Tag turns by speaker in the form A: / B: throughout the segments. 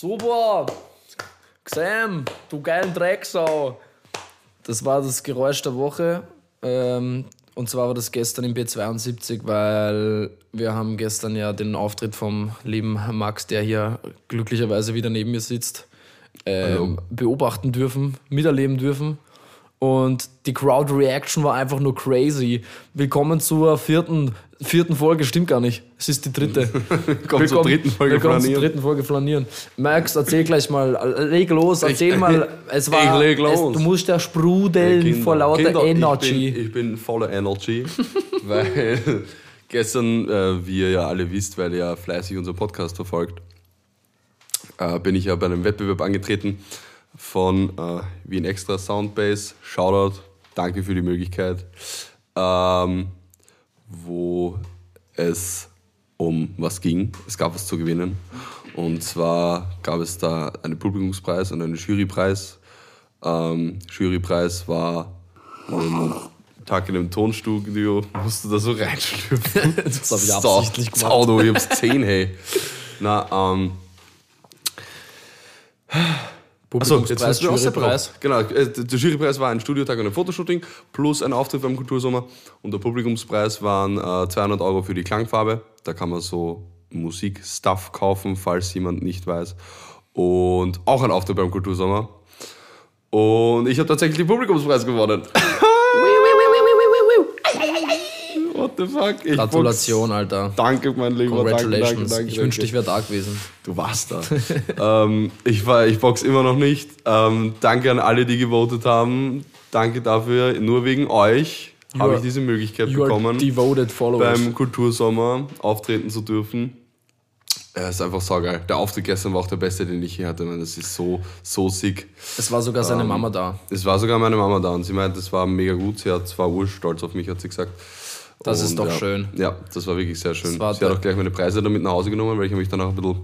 A: Super! Sam, du geilen Drecksau! Das war das Geräusch der Woche. Ähm, und zwar war das gestern im B72, weil wir haben gestern ja den Auftritt vom lieben Max, der hier glücklicherweise wieder neben mir sitzt, ähm, beobachten dürfen, miterleben dürfen. Und die Crowd Reaction war einfach nur crazy. Willkommen zur vierten, vierten Folge, stimmt gar nicht. Es ist die dritte.
B: Kommt zur dritten Folge
A: Willkommen zur
B: flanieren.
A: dritten Folge flanieren. Max, erzähl gleich mal, leg los, erzähl mal. Es war,
B: ich leg los.
A: Es, du musst ja sprudeln
B: Kinder,
A: vor lauter
B: Kinder,
A: Energy.
B: Ich bin, ich bin voller Energy, weil gestern, äh, wie ihr ja alle wisst, weil ihr ja fleißig unseren Podcast verfolgt, äh, bin ich ja bei einem Wettbewerb angetreten von äh, Wien Extra Soundbase. Shoutout, danke für die Möglichkeit. Ähm, wo es um was ging. Es gab was zu gewinnen. Und zwar gab es da einen Publikumspreis und einen Jurypreis. Ähm, Jurypreis war einen Tag in einem Tonstudio, musst du da so reinschlüpfen.
A: Das hab ich absichtlich gemacht.
B: Sau, du, ich hab's gesehen, hey. Na, ähm, Achso, jetzt wir auch
A: Jurypreis.
B: separat. Genau, äh, der Jurypreis war ein Studiotag und ein Fotoshooting plus ein Auftritt beim Kultursommer. Und der Publikumspreis waren äh, 200 Euro für die Klangfarbe. Da kann man so Musikstuff kaufen, falls jemand nicht weiß. Und auch ein Auftritt beim Kultursommer. Und ich habe tatsächlich den Publikumspreis gewonnen. the fuck? Ich
A: Gratulation, Alter.
B: box- Danke, mein Lieber. Danke, danke,
A: Congratulations.
B: danke,
A: ich
B: danke.
A: wünschte, ich wäre da gewesen.
B: Du warst da. ähm, ich, war, ich box immer noch nicht. Ähm, danke an alle, die gewotet haben. Danke dafür. Nur wegen euch habe ich diese Möglichkeit bekommen, beim Kultursommer auftreten zu dürfen. Es ist einfach saugeil. Der Auftritt gestern war auch der beste, den ich je hatte. Man, das ist so, so sick.
A: es war sogar
B: Ähm,
A: seine Mama da.
B: Es war sogar meine Mama da und sie meint, das war mega gut. Sie hat zwar urstolz auf mich, hat sie gesagt.
A: Das ist doch
B: ja,
A: schön.
B: Ja, das war wirklich sehr schön.
A: Das war
B: Sie hat auch gleich meine Preise damit nach Hause genommen, weil ich habe mich danach ein bisschen,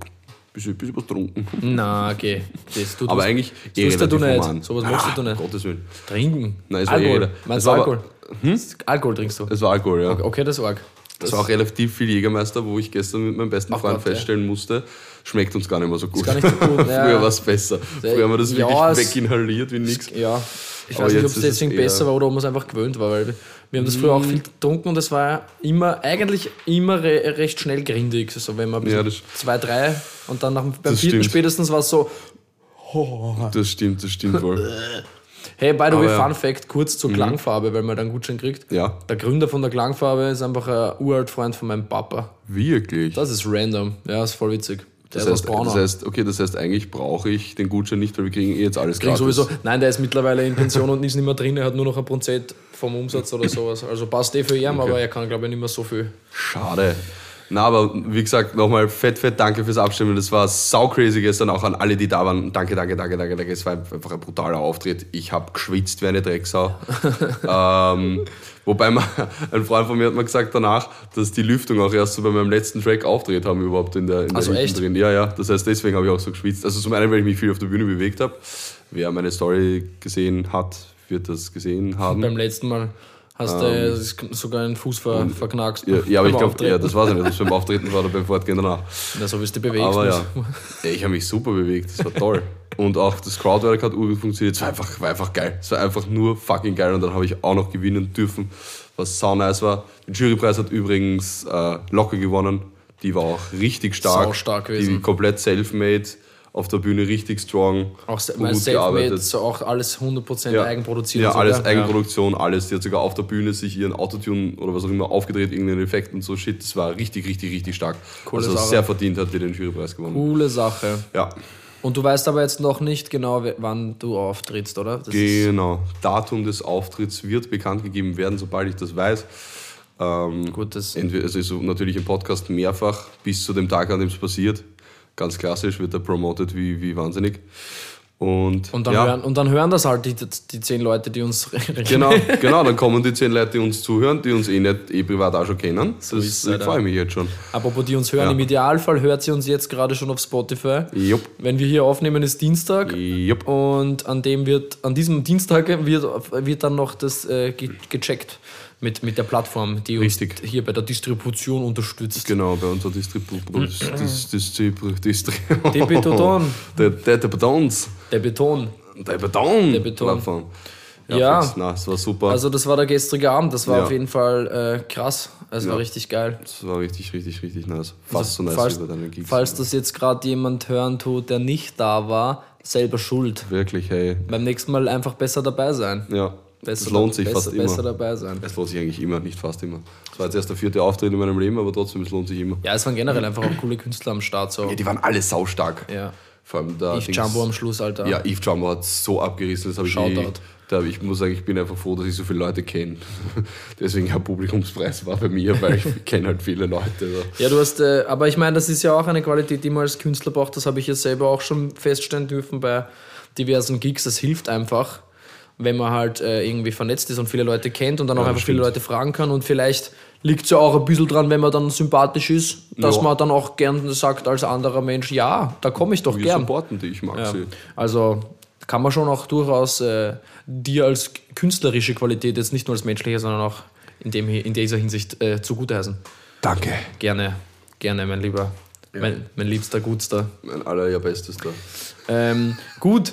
B: bisschen, bisschen was getrunken.
A: Na, okay. Das tut
B: Aber eigentlich
A: das tust du nicht.
B: human.
A: Sowas machst du
B: Um
A: nicht.
B: Gottes Willen.
A: Trinken.
B: Nein, es war
A: Alkohol.
B: jeder.
A: Meinst
B: Es
A: du
B: war
A: Alkohol?
B: aber-
A: Alkohol trinkst du.
B: Es war Alkohol, ja.
A: Okay, das war arg.
B: Es war auch relativ viel Jägermeister, wo ich gestern mit meinem besten
A: Ach
B: Freund
A: Gott, ja.
B: feststellen musste, schmeckt uns gar nicht mehr so gut.
A: gar nicht so gut, ja.
B: Früher war es besser. Früher haben wir das
A: Ja,
B: wirklich weginhaliert wie nichts.
A: Ja. Ich
B: Aber
A: weiß nicht, ob es
B: ist es
A: deswegen besser war oder ob man es einfach gewöhnt war, weil wir haben das früher auch viel getrunken und es war immer, eigentlich immer re recht schnell grindig. So, wenn man ein
B: Ja, das-
A: zwei, drei und dann nach, dem- beim vierten
B: stimmt.
A: spätestens war es so,
B: Das stimmt, das stimmt wohl.
A: hey, by the way,
B: Aber ja. Mhm.
A: Fun Fact, kurz zur Klangfarbe, weil man dann Gutschein kriegt.
B: Ja,
A: Der Gründer von der Klangfarbe ist einfach ein uralt Freund von meinem Papa.
B: wirklich.
A: Das ist random. Ja, ist voll witzig. Der
B: Das heißt, das heißt, okay, das heißt, eigentlich brauche ich den Gutschein nicht, weil wir kriegen eh jetzt alles
A: Kriegen
B: gratis.
A: sowieso, nein, der ist mittlerweile in Pension und ist nicht mehr drin, er hat nur noch ein Prozent vom Umsatz oder sowas. Also passt eh für ihn, aber er kann, glaube ich, nicht mehr so viel.
B: Schade. Na, aber wie gesagt, nochmal fett, fett danke fürs Abstimmen. Das war sau crazy gestern, auch an alle, die da waren. Danke, danke, danke, danke, danke. Es war einfach ein brutaler Auftritt. Ich habe geschwitzt wie eine Drecksau. ähm, wobei man, ein Freund von mir hat mir gesagt danach, dass die Lüftung auch erst so bei meinem letzten Track auftritt haben überhaupt in der, in der
A: Also echt?
B: drin. Ja, ja. Das heißt, deswegen habe ich auch so geschwitzt. Also zum einen, weil ich mich viel auf der Bühne bewegt habe. Wer meine Story gesehen hat, wird das gesehen haben.
A: Beim letzten Mal hast du äh, sogar einen Fuß ver, verknackst.
B: Ähm, ja, ja, aber ich glaube, ja, das weiß ich nicht, ob es beim Auftreten war oder beim Fortgehen danach.
A: Ja, so wie du dich bewegst.
B: Aber ja ich habe mich super bewegt, das war toll. Und auch das Crowdwork hat urgut funktioniert, es war einfach, war einfach geil. Es war einfach nur fucking geil und dann habe ich auch noch gewinnen dürfen, was sau nice war. Den Jurypreis hat übrigens äh, Locke gewonnen, die war auch richtig stark.
A: Sau stark gewesen.
B: Die komplett self-made, auf der Bühne richtig strong,
A: Auch
B: gut gearbeitet.
A: so auch alles 100%
B: Ja.
A: eigenproduziert.
B: Ja,
A: sogar.
B: alles Eigenproduktion, alles. Die hat sogar auf der Bühne sich ihren Autotune oder was auch immer aufgedreht, irgendeinen Effekt und so Shit. Das war richtig, richtig, richtig stark.
A: Coole
B: also
A: Sache.
B: sehr verdient hat, die den Jurypreis gewonnen.
A: Coole Sache.
B: Ja,
A: Und du weißt aber jetzt noch nicht genau, wann du auftrittst, oder? Das
B: genau. Datum des Auftritts wird bekannt gegeben werden, sobald ich das weiß. Ähm,
A: gut, das
B: entweder, also ist natürlich im Podcast mehrfach bis zu dem Tag, an dem es passiert. Ganz klassisch wird er promoted wie, wie wahnsinnig. Und,
A: und, dann
B: ja,
A: hören, und dann hören das halt die, die zehn Leute, die uns
B: Genau, genau, dann kommen die zehn Leute, die uns zuhören, die uns eh nicht eh privat auch schon kennen.
A: ist
B: Das
A: es
B: ich freue mich jetzt schon.
A: Apropos, die uns hören,
B: Ja.
A: im Idealfall hört sie uns jetzt gerade schon auf Spotify.
B: Jupp,
A: Wenn wir hier aufnehmen, ist Dienstag.
B: jupp.
A: Und an dem wird, an diesem Dienstag wird, wird dann noch das äh, ge gecheckt. Mit, mit der Plattform, die
B: Richtig.
A: uns hier bei der Distribution unterstützt.
B: Genau, bei unserer Distribu Dis- Dis- Distribu Distri
A: Debeton.
B: Der, der, der
A: Beton.
B: Der Beton.
A: Der Beton.
B: Plattform.
A: Ja.
B: fix. Na, das war super.
A: Also das war der gestrige Abend, das war
B: Ja.
A: auf jeden Fall äh, krass. Es
B: Ja.
A: war richtig geil.
B: das war richtig, richtig, richtig nice. Fast so nice
A: falls,
B: wie bei deinen Gigs.
A: falls das jetzt gerade jemand hören tut, der nicht da war, selber schuld.
B: Wirklich, hey.
A: Beim nächsten Mal einfach besser dabei sein.
B: Ja.
A: Besser,
B: das lohnt sich
A: besser,
B: fast immer.
A: besser dabei sein.
B: Es lohnt sich eigentlich immer, nicht fast immer. Das war jetzt erst der vierte Auftritt in meinem Leben, aber trotzdem, es lohnt sich immer.
A: Ja, es waren generell einfach auch coole Künstler am Start. So.
B: Ja, die waren alle saustark.
A: Ja.
B: Vor allem da.
A: Eve Jumbo am Schluss, Alter.
B: Ja, Eve Jumbo hat so abgerissen. Das habe ich eh, da, ich muss sagen, ich bin einfach froh, dass ich so viele Leute kenne. Deswegen ein Publikumspreis war bei mir, weil ich kenne halt viele Leute. So.
A: Ja, du hast, äh, aber ich meine, das ist ja auch eine Qualität, die man als Künstler braucht. Das habe ich jetzt selber auch schon feststellen dürfen bei diversen Gigs. Das hilft einfach, wenn man halt äh, irgendwie vernetzt ist und viele Leute kennt und dann auch
B: Ja,
A: einfach viele
B: stimmt.
A: Leute fragen kann. Und vielleicht liegt es ja auch ein bisschen dran, wenn man dann sympathisch ist, dass
B: Ja.
A: man dann auch gern sagt als anderer Mensch, ja, da komme ich doch
B: Wir
A: gern.
B: supporten die, ich mag
A: Ja. Also kann man schon auch durchaus äh, dir als künstlerische Qualität, jetzt nicht nur als menschliche, sondern auch in, dem, in dieser Hinsicht äh, zugutheißen.
B: Danke.
A: Gerne, gerne, mein Lieber. Mein, mein liebster Gutster.
B: Mein allerbestes da.
A: Ähm, gut,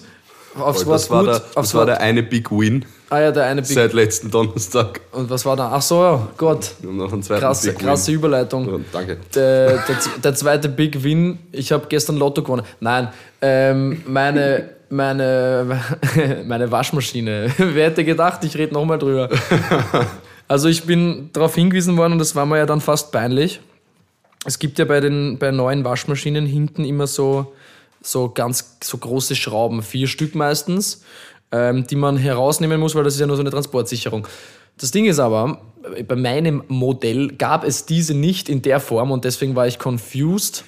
A: aufs Wort
B: Das, war
A: gut.
B: der, das war der eine Big Win
A: ah ja, der eine Big.
B: seit letzten Donnerstag.
A: Und was war da? Ach so, ja, Gott.
B: Haben noch einen zweiten
A: Krasse,
B: Big
A: krasse
B: Win.
A: Überleitung.
B: Ja, danke.
A: Der, der, der zweite Big Win, ich habe gestern Lotto gewonnen. Nein, ähm, meine, meine, meine Waschmaschine. Wer hätte gedacht, ich rede nochmal drüber. Also ich bin darauf hingewiesen worden und das war mir ja dann fast peinlich. Es gibt ja bei den bei neuen Waschmaschinen hinten immer so, so ganz so große Schrauben, vier Stück meistens, ähm, die man herausnehmen muss, weil das ist ja nur so eine Transportsicherung. Das Ding ist aber, bei meinem Modell gab es diese nicht in der Form und deswegen war ich confused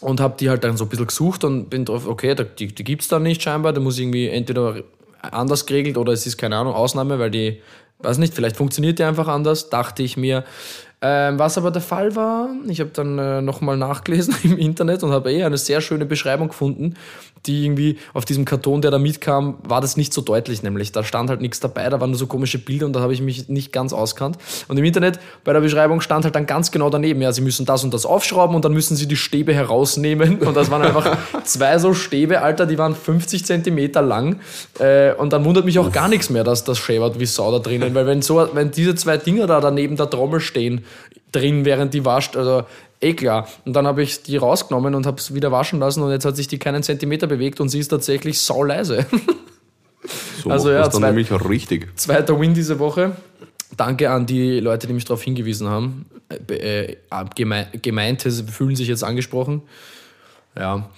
A: und habe die halt dann so ein bisschen gesucht und bin drauf, okay, die, die gibt es dann nicht scheinbar, da muss irgendwie entweder anders geregelt oder es ist keine Ahnung, Ausnahme, weil die, weiß nicht, vielleicht funktioniert die einfach anders, dachte ich mir. Ähm, was aber der Fall war, ich habe dann äh, nochmal nachgelesen im Internet und habe eh eine sehr schöne Beschreibung gefunden, die irgendwie auf diesem Karton, der da mitkam, war das nicht so deutlich, nämlich da stand halt nichts dabei, da waren nur so komische Bilder und da habe ich mich nicht ganz auskannt. Und im Internet bei der Beschreibung stand halt dann ganz genau daneben, ja, sie müssen das und das aufschrauben und dann müssen sie die Stäbe herausnehmen und das waren einfach zwei so Stäbe, Alter, die waren 50 Zentimeter lang äh, und dann wundert mich auch gar nichts mehr, dass das schäbert wie Sau da drinnen, weil wenn so, wenn diese zwei Dinger da daneben der Trommel stehen, drin, während die wascht, also eh klar. Und dann habe ich die rausgenommen und habe es wieder waschen lassen und jetzt hat sich die keinen Zentimeter bewegt und sie ist tatsächlich sauleise.
B: So
A: Also ja,
B: dann nämlich richtig.
A: Zweiter Win diese Woche. Danke an die Leute, die mich darauf hingewiesen haben. Äh, äh, geme Gemeinte fühlen sich jetzt angesprochen. Ja.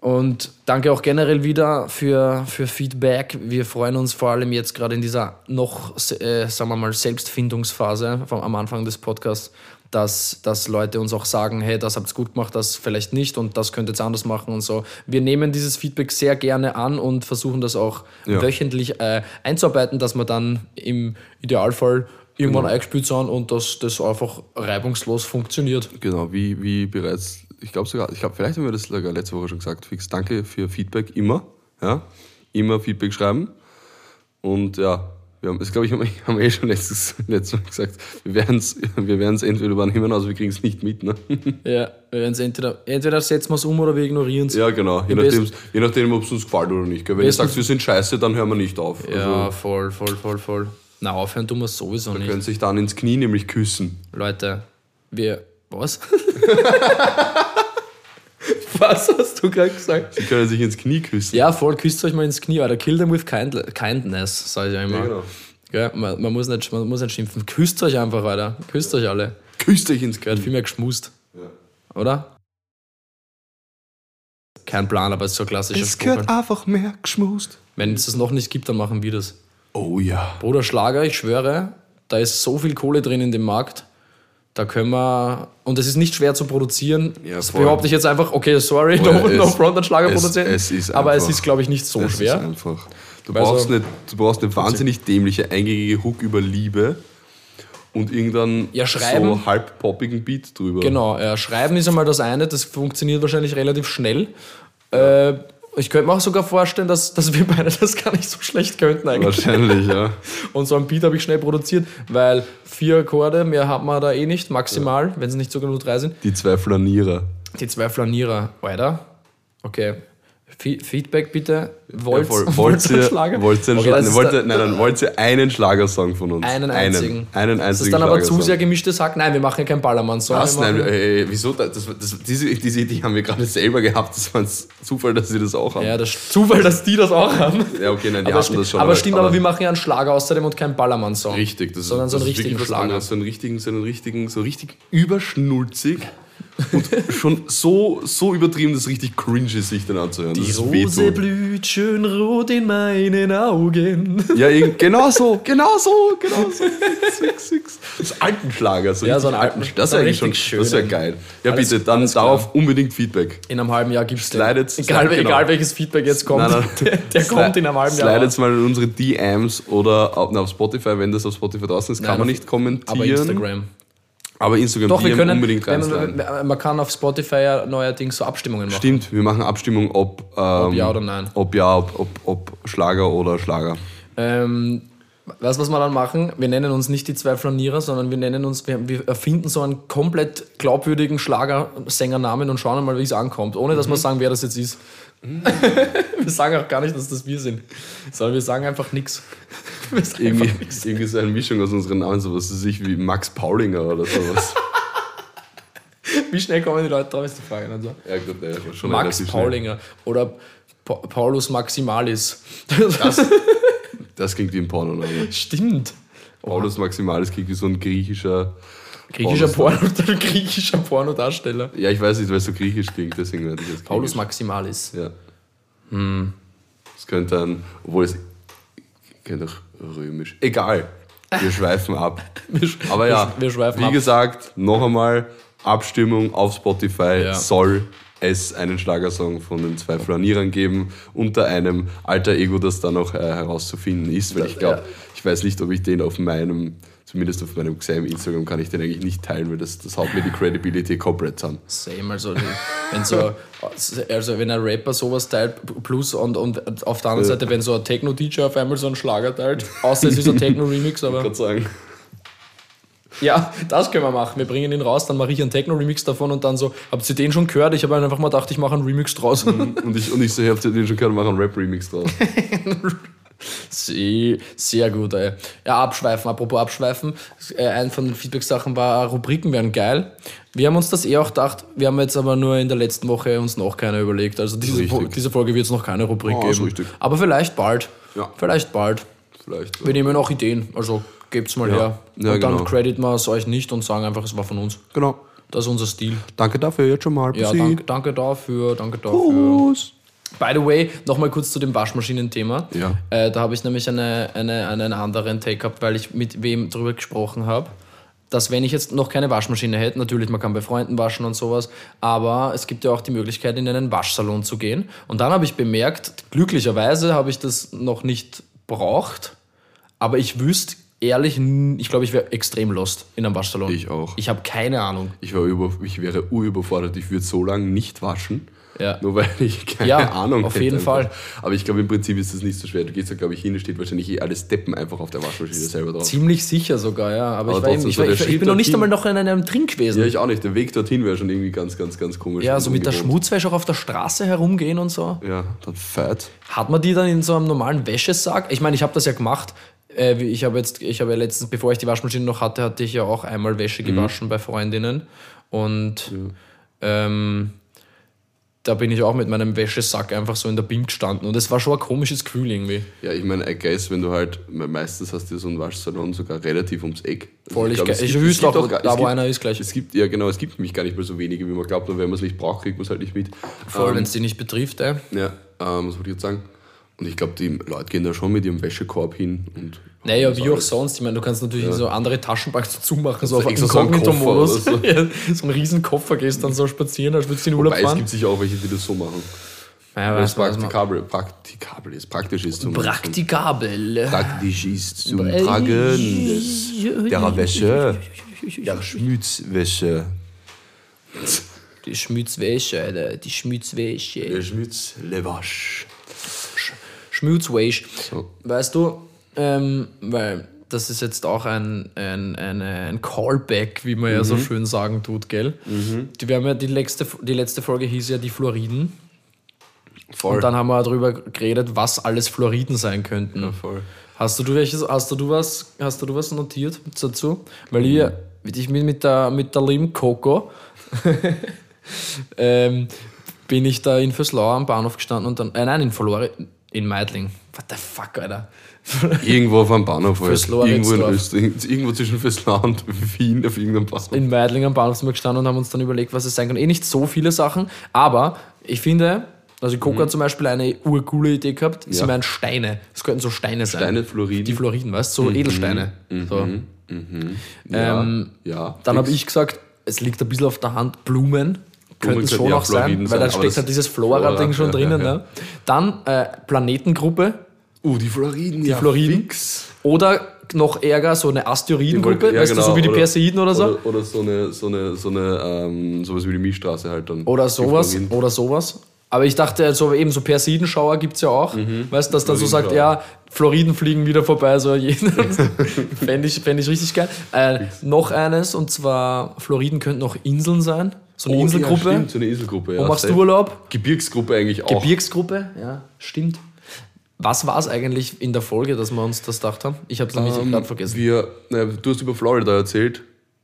A: Und danke auch generell wieder für, für Feedback. Wir freuen uns vor allem jetzt gerade in dieser noch, äh, sagen wir mal, Selbstfindungsphase vom, am Anfang des Podcasts, dass, dass Leute uns auch sagen, hey, das habt ihr gut gemacht, das vielleicht nicht und das könnt ihr jetzt anders machen und so. Wir nehmen dieses Feedback sehr gerne an und versuchen das auch
B: Ja.
A: wöchentlich äh, einzuarbeiten, dass wir dann im Idealfall irgendwann eingespielt sind und dass das einfach reibungslos funktioniert.
B: Genau, wie, wie bereits, ich glaube sogar, ich glaube, vielleicht haben wir das sogar letzte Woche schon gesagt. Fix, danke für Feedback immer. Ja, immer Feedback schreiben. Und ja, wir haben, das glaube ich, haben wir, wir eh schon letztes, letztes Mal gesagt. Wir werden es wir werden's entweder übernehmen, also wir kriegen es nicht mit. Ne?
A: Ja, wir werden's entweder, entweder setzen wir es um oder wir ignorieren es.
B: Ja, genau. Je
A: Im
B: nachdem,
A: besten-
B: je nachdem ob es uns gefällt oder nicht. Gell? Wenn ihr sagt, wir sind scheiße, dann hören wir nicht auf.
A: Ja,
B: Also,
A: voll, voll, voll, voll. Na, aufhören tun wir es sowieso nicht.
B: können sich dann ins Knie nämlich küssen.
A: Leute, wir. Was? Was hast du gerade gesagt?
B: Sie können sich ins Knie küssen.
A: Ja, voll, küsst euch mal ins Knie, Alter. Kill them with kind kindness, sag ich ja immer.
B: Ja, genau.
A: Ja, man, man, muss nicht, man muss nicht schimpfen. Küsst euch einfach, Alter. Küsst euch alle.
B: Küsst euch ins
A: Gehört
B: Knie.
A: viel mehr geschmust,
B: Ja.
A: oder? Kein Plan, aber es ist so klassischer
B: Es
A: Spruch.
B: gehört einfach mehr geschmust.
A: Wenn es das noch nicht gibt, dann machen wir das.
B: Oh ja.
A: Bruder Schlager, ich schwöre, da ist so viel Kohle drin in dem Markt. Da können wir. Und es ist nicht schwer zu produzieren.
B: Ja,
A: das
B: voll.
A: behaupte ich jetzt einfach, okay, sorry, no, no
B: es-
A: front an Schlagerproduzenten.
B: es- es
A: aber es
B: einfach-
A: ist, glaube ich, nicht so schwer.
B: ist einfach. Du
A: Also-
B: brauchst, eine, du brauchst eine wahnsinnig dämliche, eingängige Hook über Liebe und irgendeinen
A: Ja, schreiben.
B: so halb poppigen Beat drüber.
A: Genau, ja, schreiben ist einmal das eine, das funktioniert wahrscheinlich relativ schnell. Äh, Ich könnte mir auch sogar vorstellen, dass, dass wir beide das gar nicht so schlecht könnten eigentlich.
B: Wahrscheinlich, ja.
A: Und so ein Beat habe ich schnell produziert, weil vier Akkorde, mehr hat man da eh nicht, maximal, wenn es nicht sogar nur drei sind.
B: Die zwei Flanierer.
A: Die zwei Flanierer, Alter. Okay. Fe- Feedback bitte. Wollt,
B: Ja,
A: wollt ihr Schlager?
B: wollt ihr, einen
A: Okay,
B: Schla-
A: das
B: wollt
A: da-
B: ihr, nein, nein, wollt ihr einen Schlagersong von uns?
A: Einen einzigen.
B: Einen, einen
A: Das
B: einzigen
A: ist dann aber zu sehr gemischtes Hack. Nein, wir machen ja keinen Ballermann-Song.
B: Was?
A: Wir
B: Nein,
A: machen-
B: äh, wieso? Das, das, diese, diese Idee haben wir gerade selber gehabt. Das war ein Zufall, dass sie das auch haben.
A: Ja, das Zufall, dass die das auch haben.
B: Ja, okay, nein, die
A: aber
B: hatten das schon.
A: aber stimmt, aber wir machen ja einen Schlager außerdem und keinen Ballermann-Song.
B: Richtig, das
A: Sondern
B: ist,
A: so
B: das
A: einen
B: ist
A: richtigen
B: was
A: Schlager.
B: So einen richtigen, so einen richtigen, so richtig überschnulzig und schon so, so übertrieben, dass es richtig cringe ist, sich dann anzuhören.
A: Die Rose
B: wehtut.
A: blüht schön rot in meinen Augen.
B: Ja, genau so, genau so, genau so. Six, six. Das alten Schlager, so
A: Ja, so einen alten-
B: Das ist eigentlich schon,
A: richtig
B: das wäre geil. Ja,
A: Alles-
B: bitte, dann darauf unbedingt Feedback.
A: In einem halben Jahr den.
B: Slidet-
A: egal,
B: genau.
A: egal welches Feedback jetzt kommt,
B: Nein, nein.
A: der, kommt in einem halben Jahr.
B: Slidet mal in unsere DMs oder auf, na, auf Spotify, wenn das auf Spotify draußen ist, kann
A: Nein,
B: man nicht kommentieren.
A: Aber Instagram.
B: Aber Instagram
A: Doch, wir
B: DM
A: können,
B: unbedingt reinsliden.
A: man, man kann auf Spotify ja neuerdings so Abstimmungen machen.
B: Stimmt, wir machen Abstimmung, ob, ähm,
A: Ob ja oder nein.
B: Ob ja, ob, ob, ob Schlager oder Schlager.
A: Ähm, weißt du, was wir dann machen? Wir nennen uns nicht die zwei Flanierer, sondern wir nennen uns, wir, wir erfinden so einen komplett glaubwürdigen Schlagersängernamen und schauen mal, wie es ankommt, ohne dass wir sagen, wer das jetzt ist. Wir sagen auch gar nicht, dass das wir sind, sondern wir sagen einfach nichts.
B: Irgendwie, irgendwie so eine Mischung aus unseren Namen, sowas sich wie Max Paulinger oder sowas.
A: Wie schnell kommen die Leute drauf, ist die Frage. Also,
B: ja, gut, ja, schon
A: Max
B: relativ schnell.
A: Paulinger oder Pa Paulus Maximalis.
B: Das, das klingt wie ein Pornoname.
A: Stimmt.
B: Paulus Maximalis klingt wie so ein griechischer.
A: Griechischer, Porno, griechischer Pornodarsteller.
B: Ja, ich weiß nicht, weil es so griechisch klingt, deswegen werde ich jetzt
A: Paulus. Maximalis.
B: Ja. Das könnte dann, obwohl es könnte auch römisch. Egal. Wir schweifen ab. Aber ja,
A: wir schweifen
B: wie
A: ab.
B: gesagt, noch einmal Abstimmung auf Spotify
A: Ja.
B: soll es einen Schlagersong von den zwei Flanierern geben, unter einem alter Ego, das da noch äh, herauszufinden ist, weil ich glaube,
A: ja.
B: ich weiß nicht, ob ich den auf meinem, zumindest auf meinem Xam Instagram kann ich den eigentlich nicht teilen, weil das, das haut mir die Credibility komplett zusammen.
A: Same, also wenn so, also wenn ein Rapper sowas teilt, plus und, und auf der anderen Seite, wenn so ein Techno-DJ auf einmal so einen Schlager teilt, außer es ist ein Techno-Remix,
B: Ich
A: aber
B: kann sagen.
A: ja, das können wir machen. Wir bringen ihn raus, dann mache ich einen Techno-Remix davon und dann so, habt ihr den schon gehört? Ich habe einfach mal gedacht, ich mache einen Remix draus.
B: Und ich, und ich so, ich hab den schon gehört, machen einen Rap-Remix draus.
A: Sehr, sehr gut, ey. Ja, abschweifen, apropos abschweifen. Äh, Ein von den Feedback-Sachen war, Rubriken wären geil. Wir haben uns das eh auch gedacht, wir haben jetzt aber nur in der letzten Woche uns noch keine überlegt. Also diese. Fo- diese Folge wird es noch keine Rubrik
B: ist
A: geben.
B: richtig.
A: Aber vielleicht bald.
B: Ja.
A: Vielleicht bald.
B: Vielleicht.
A: Wir nehmen auch Ideen, also gebt's mal
B: Ja.
A: her.
B: Ja,
A: und dann
B: genau.
A: credit wir es euch nicht und sagen einfach, es war von uns.
B: Genau.
A: Das ist unser Stil.
B: Danke dafür jetzt schon mal.
A: Ja, danke, danke dafür, danke dafür.
B: Prost.
A: By the way, nochmal kurz zu dem Waschmaschinen-Thema.
B: Ja.
A: Äh, da habe ich nämlich eine, eine, einen anderen Take gehabt, weil ich mit wem drüber gesprochen habe, dass wenn ich jetzt noch keine Waschmaschine hätte, natürlich, man kann bei Freunden waschen und sowas, aber es gibt ja auch die Möglichkeit, in einen Waschsalon zu gehen. Und dann habe ich bemerkt, glücklicherweise habe ich das noch nicht braucht, aber ich wüsste ehrlich, ich glaube, ich wäre extrem lost in einem Waschsalon.
B: Ich auch.
A: Ich habe keine Ahnung.
B: Ich, war über, ich wäre urüberfordert. Ich würde so lange nicht waschen.
A: Ja.
B: Nur weil ich keine
A: Ja,
B: Ahnung
A: auf
B: hätte
A: jeden
B: einfach.
A: Fall.
B: Aber ich glaube, im Prinzip ist das nicht so schwer. Du gehst da, glaube ich, hin, steht wahrscheinlich eh alles Deppen einfach auf der Waschmaschine selber drauf.
A: Ziemlich sicher sogar, ja. Aber,
B: Aber
A: ich, war eben, ich, war, ich, ich bin noch nicht
B: dorthin.
A: einmal noch in einem Drink gewesen.
B: Ja, ich auch nicht. Der Weg dorthin wäre schon irgendwie ganz, ganz, ganz komisch.
A: Ja, so mit der. Schmutzwäsche auch auf der Straße herumgehen und so.
B: Ja, dann fett.
A: Hat man die dann in so einem normalen Wäschesack? Ich meine, ich habe das ja gemacht. Äh, Ich habe jetzt, ich habe ja letztens, bevor ich die Waschmaschine noch hatte, hatte ich ja auch einmal Wäsche gewaschen bei Freundinnen. Und ähm, da bin ich auch mit meinem Wäschesack einfach so in der BIM gestanden. Und es war schon ein komisches Gefühl irgendwie.
B: Ja, ich meine, I guess, wenn du halt, meistens hast du so einen Waschsalon sogar relativ ums Eck. Also
A: Voll, ich,
B: glaub,
A: ich
B: es
A: wüsste auch, da wo
B: gibt-
A: einer ist gleich.
B: Es gibt, ja genau, es gibt nämlich gar nicht mehr so wenige, wie man glaubt. Und wenn man es nicht braucht, kriegt man es halt nicht mit.
A: Voll,
B: Ähm,
A: wenn es die nicht betrifft, ey.
B: Ja, ähm, was wollte ich jetzt sagen? Und ich glaube, die Leute gehen da schon mit ihrem Wäschekorb hin und.
A: Naja, wie auch
B: alles.
A: sonst. Ich meine, du kannst natürlich so andere machen, so
B: Also
A: auf
B: extra so einen
A: Inkognito-Modus.
B: Koffer
A: ja, so einen riesen Koffer gehst dann so spazieren, als würdest du in den Urlaub
B: Wobei, es
A: fahren.
B: gibt sicher auch welche, die das so machen.
A: Ja,
B: Weil es praktikabel, praktikabel ist, praktisch ist. Zum,
A: Praktikabel.
B: praktisch ist zum Tragen des, der Wäsche, der Schmutzwäsche.
A: Die Schmutzwäsche, Alter. Die Schmutzwäsche.
B: Der Schmitz, Lewasch.
A: Schmutzwäsche.
B: So.
A: Weißt du, ähm, weil das ist jetzt auch ein, ein, eine, ein Callback, wie man ja
B: Mhm.
A: so schön sagen tut, gell? Die, wir haben ja die, letzte, die letzte Folge hieß ja die Fluoriden.
B: Voll.
A: Und dann haben wir darüber geredet, was alles Fluoriden sein könnten.
B: ja, voll.
A: Hast du, du welches, hast du, du was, hast du, du was notiert dazu? Weil ich, ich bin mit der, mit der lieben Coco, ähm, bin ich da in Föslau am Bahnhof gestanden und dann, äh, nein, in Verlore, in Meidling. What the fuck, Alter?
B: Irgendwo auf einem Bahnhof halt. Irgendwo in. Österreich. Irgendwo zwischen Feslau und Wien auf irgendeinem Bahnhof.
A: in Meidling am Bahnhof sind wir gestanden und haben uns dann überlegt, was es sein kann. Eh nicht so viele Sachen, aber ich finde, also Coco hat zum Beispiel eine urcoole Idee gehabt, sie
B: Ja.
A: meinen Steine. Das könnten so Steine sein.
B: Steine, Fluoriden.
A: Die Fluoriden, weißt du, so Edelsteine. So.
B: ja,
A: Ähm,
B: ja.
A: Dann habe ich gesagt, es liegt ein bisschen auf der Hand, Blumen könnten
B: könnten
A: schon auch sein, weil da steckt halt dieses Flora-Ding
B: Flora,
A: schon drinnen. Ne? Dann äh, Planetengruppe
B: Uh, die Fluoriden,
A: die
B: ja,
A: Fluoriden.
B: fix.
A: oder noch ärger so eine Asteroidengruppe,
B: Ja,
A: weißt du, so
B: genau,
A: wie die
B: oder-
A: Perseiden oder so.
B: Oder, oder so eine, so eine, so eine ähm, sowas wie die Milchstraße halt dann.
A: Oder sowas. Oder sowas. Aber ich dachte, so eben so Persidenschauer gibt es ja auch. Weißt du, dass dann so sagt, ja, Floriden fliegen wieder vorbei. So Fände ich, fänd ich richtig geil. Äh, noch eines, und zwar Floriden könnten noch Inseln sein. So eine
B: Oh, Ja,
A: Inselgruppe.
B: stimmt, so eine Inselgruppe.
A: Wo
B: ja,
A: machst du Urlaub?
B: Gebirgsgruppe eigentlich auch.
A: Gebirgsgruppe, ja, stimmt. Was war es eigentlich in der Folge, dass wir uns das gedacht haben? Ich habe es nämlich
B: Ähm,
A: gerade vergessen.
B: Wir, na, du hast über Florida erzählt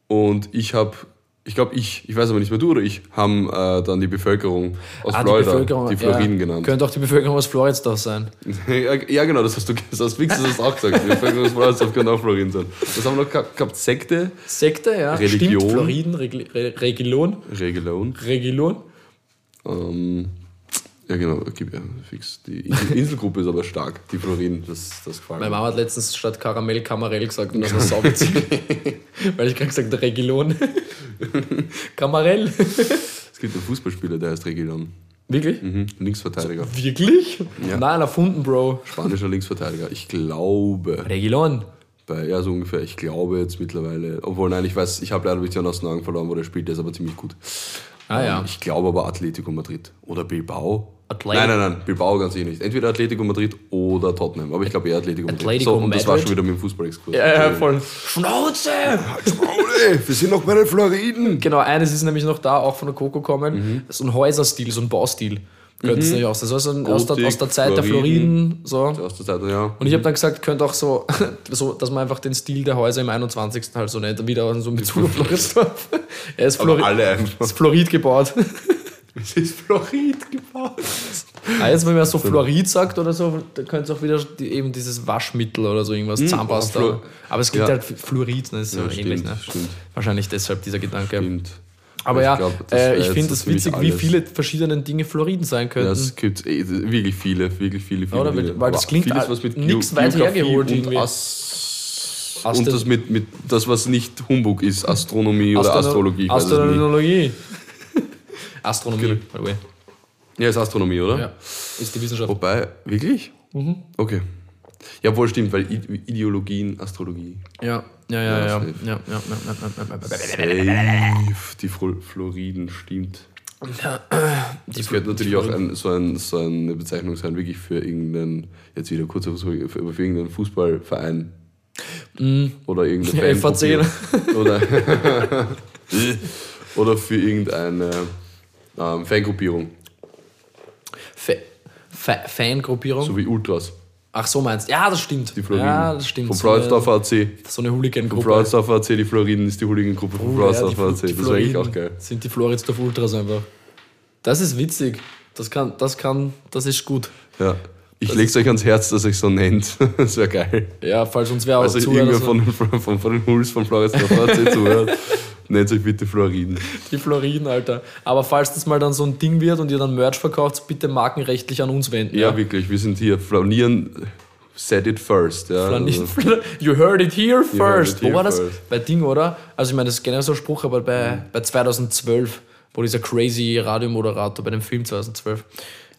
B: und ich habe, ich glaube ich, ich weiß aber nicht mehr du oder ich, haben äh, dann die Bevölkerung aus
A: Ah,
B: Florida, die, Floriden
A: ja,
B: genannt.
A: Könnte auch die Bevölkerung aus Floridsdorf sein.
B: ja, ja, genau, das hast du das hast das hast du auch gesagt. Die Bevölkerung aus Florida könnte auch Floriden sein. Was haben wir noch gehabt? Sekte,
A: Sekte, ja.
B: Religion.
A: Stimmt, Floriden, Regli Re Regilon.
B: Regelon.
A: Regilon.
B: Ähm, ja, genau, gib- ja, fix. Die Insel- Inselgruppe ist aber stark, die Floriden, das, das gefällt
A: Meine. Mama hat letztens statt Karamell Kamarell gesagt und das war sauwitzig. Weil ich gerade gesagt habe, Regilon. Kamarell.
B: Es gibt einen Fußballspieler, der heißt Regelon.
A: Wirklich?
B: Mhm. Linksverteidiger.
A: Wirklich?
B: Ja.
A: Nein, erfunden, Bro.
B: Spanischer Linksverteidiger. Ich glaube,
A: Regilon.
B: bei, ja, so ungefähr, ich glaube jetzt mittlerweile, obwohl nein, ich weiß, ich habe leider ein bisschen aus den Augen verloren, wo der spielt, der ist aber ziemlich gut.
A: Ah ja.
B: Ähm, Ich glaube aber Atletico Madrid oder Bilbao.
A: Atletico-
B: Nein, nein, nein, Bilbao ganz sicher nicht. Entweder Atletico Madrid oder Tottenham, aber ich glaube eher Atletico Madrid.
A: Atletico
B: so, und das war
A: Madrid?
B: schon wieder mit dem Fußballexkurs.
A: Ja, ja, voll. Schnauze!
B: Maule, wir sind noch bei den Floriden.
A: Genau, eines ist nämlich noch da, auch von der Coco kommen.
B: Mhm.
A: So ein Häuserstil, so ein Baustil. Könnte es nicht auch sein. So aus, aus, der, aus der Zeit der
B: Floriden.
A: Floriden. So.
B: Aus der Zeit, ja.
A: Und ich habe dann gesagt, könnte auch so, so, dass man einfach den Stil der Häuser im 21. halt so nennt, wieder so mit Bezug auf Floridsdorf. Er ist, Flori
B: alle einfach.
A: ist Florid gebaut.
B: Es ist Florid gebaut.
A: Ah, jetzt, wenn man so Florid sagt oder so, dann könnte es auch wieder die, eben dieses Waschmittel oder so irgendwas, Zahnpasta.
B: oh, Fluor-
A: Aber es klingt
B: Ja.
A: halt Fluorid, ne? das ist ja, ähnlich.
B: stimmt,
A: Ne?
B: stimmt,
A: Wahrscheinlich deshalb dieser Gedanke.
B: stimmt.
A: Aber
B: Ich
A: ja,
B: glaub,
A: äh, ich finde
B: so
A: es witzig, wie viele verschiedene Dinge Floriden sein
B: Ja,
A: könnten.
B: es gibt eh, wirklich viele, wirklich viele, viele
A: Oder?
B: Dinge.
A: Weil das klingt
B: vieles, was mit
A: nix
B: Geo-
A: weit
B: Geografie
A: hergeholt
B: und
A: irgendwie.
B: As und das mit, mit das, was nicht Humbug ist, Astronomie oder
A: Astrono-
B: Astrologie. Ich weiß es nie.
A: Astronomie. Astronomie, by the way.
B: Ja, ist Astronomie, oder?
A: Ja, ist die Wissenschaft.
B: Wobei, wirklich?
A: Mhm.
B: Okay. Ja, wohl stimmt, weil Ideologien, Astrologie.
A: Ja, ja, ja, ja.
B: Ja,
A: ja, ja, ja, ja, ja, ja.
B: Die Flo- Floriden, stimmt.
A: Die
B: Das könnte natürlich auch ein, so, ein, so eine Bezeichnung sein, wirklich für irgendeinen, jetzt wieder kurz für, für irgendeinen Fußballverein. Oder irgendeine
A: Ja, FAC, ne?
B: Oder, oder für irgendeine ähm, Fangruppierung,
A: Fa Fa Fangruppierung.
B: so wie Ultras.
A: Ach so meinst Ja, das stimmt.
B: Die Floriden.
A: Ja, das stimmt.
B: Vom
A: So
B: AC.
A: So eine
B: Vom
A: Hooligan-Gruppe.
B: Frauensdorfer AC, die Floriden ist die Hooligan-Gruppe vom
A: Oh, ja,
B: Frauensdorfer
A: Fl-
B: AC. Das wäre eigentlich auch geil.
A: Sind die Floridsdorf Ultras einfach. Das ist witzig. Das kann, das kann, das ist gut.
B: Ja. Ich leg's euch ans Herz, dass euch so nennt. Das wäre geil.
A: Ja, falls uns wer auch
B: Also
A: zuhört,
B: irgendwer
A: also
B: von, von, von, von den Huls von Floridsdorfer AC zuhört, nennt euch bitte Floriden.
A: die Floriden, Alter. Aber falls das mal dann so ein Ding wird und ihr dann Merch verkauft, bitte markenrechtlich an uns wenden.
B: Ja, wirklich, wir sind hier. Flanieren, said it first. Ja,
A: Flani-
B: also,
A: You heard it here first.
B: it
A: Wo
B: here
A: war das?
B: first.
A: Bei Ding, oder? Also ich meine, das ist generell so ein Spruch, aber bei, bei 2012, wo dieser crazy Radiomoderator bei dem Film 2012.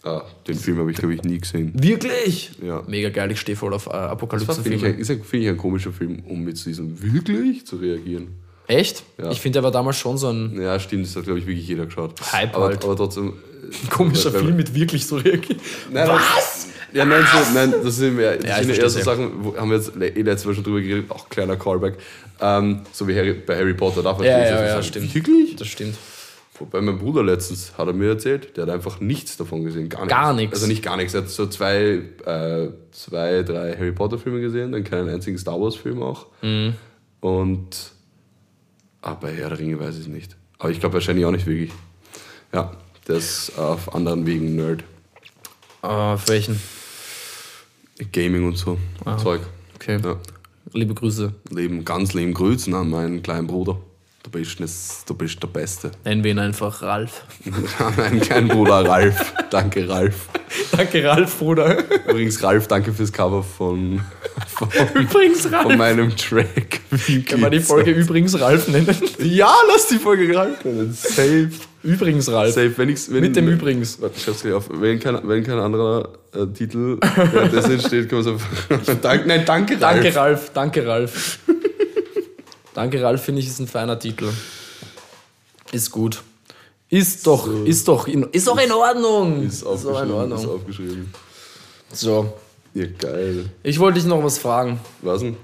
B: ah, den Film habe ich, glaube ich, nie gesehen.
A: Wirklich?
B: Ja.
A: Mega geil, ich stehe voll auf äh,
B: Das finde ich,
A: Apokalypse-Filme.
B: ein- finde ich ein komischer Film, um mit diesem wirklich zu reagieren.
A: Echt?
B: Ja.
A: Ich finde, der war damals schon so ein
B: Ja, stimmt, das hat, glaube ich, wirklich jeder geschaut.
A: Hype
B: aber,
A: halt.
B: aber trotzdem.
A: komischer
B: weil-
A: Film mit wirklich so reagiert.
B: Nein, Was? Ja, nein, so, nein, das sind ja, das
A: Ja,
B: sind eher so
A: versteh's.
B: Sachen, wo, haben wir jetzt eh letztes Mal schon drüber geredet, auch kleiner Callback. Ähm, so wie Harry, bei Harry Potter darf man
A: Ja, ja, ja, stimmt.
B: Wirklich?
A: Das stimmt.
B: Wobei mein Bruder letztens hat er mir erzählt, der hat einfach nichts davon gesehen. Gar nichts.
A: Gar nichts.
B: Also nicht gar nichts. Er hat so zwei, äh, zwei drei Harry Potter Filme gesehen, dann keinen einzigen Star Wars Film auch.
A: Mhm.
B: Und. Ah, bei Herr der Ringe weiß ich nicht. Aber ich glaube wahrscheinlich auch nicht wirklich. Ja, der ist auf anderen Wegen Nerd.
A: Ah, auf welchen?
B: Gaming und so. Zeug.
A: Okay.
B: Ja.
A: Liebe Grüße.
B: Leben, ganz lieben Grüßen an meinen kleinen Bruder. Du bist, das, du bist der Beste.
A: Nennen wir ihn einfach Ralf.
B: An meinen kleinen Bruder Ralf. Danke, Ralf.
A: Danke, Ralf, Bruder.
B: Übrigens, Ralf, danke fürs Cover von, von,
A: Übrigens,
B: von
A: Ralf.
B: meinem Track. Wie
A: Kann man die Folge
B: euch?
A: übrigens Ralf nennen?
B: Ja, lass die Folge Ralf nennen. Safe.
A: Übrigens, Ralf.
B: Safe. Wenn ich's, wenn,
A: Mit dem
B: wenn,
A: Übrigens.
B: Warte, ich schreib's gleich auf. Wenn kein, wenn kein anderer äh, Titel währenddessen steht, kann man so. Dank, nein, danke, Ralf.
A: Danke, Ralf. Danke, Ralf. Danke, Ralf, finde ich, ist ein feiner Titel. Ist gut. Ist doch, ist doch, in, ist doch in Ordnung.
B: Ist
A: in
B: aufgeschrieben. Ist
A: Ordnung.
B: aufgeschrieben.
A: So,
B: Ja, geil.
A: ich wollte dich noch was fragen.
B: Was denn?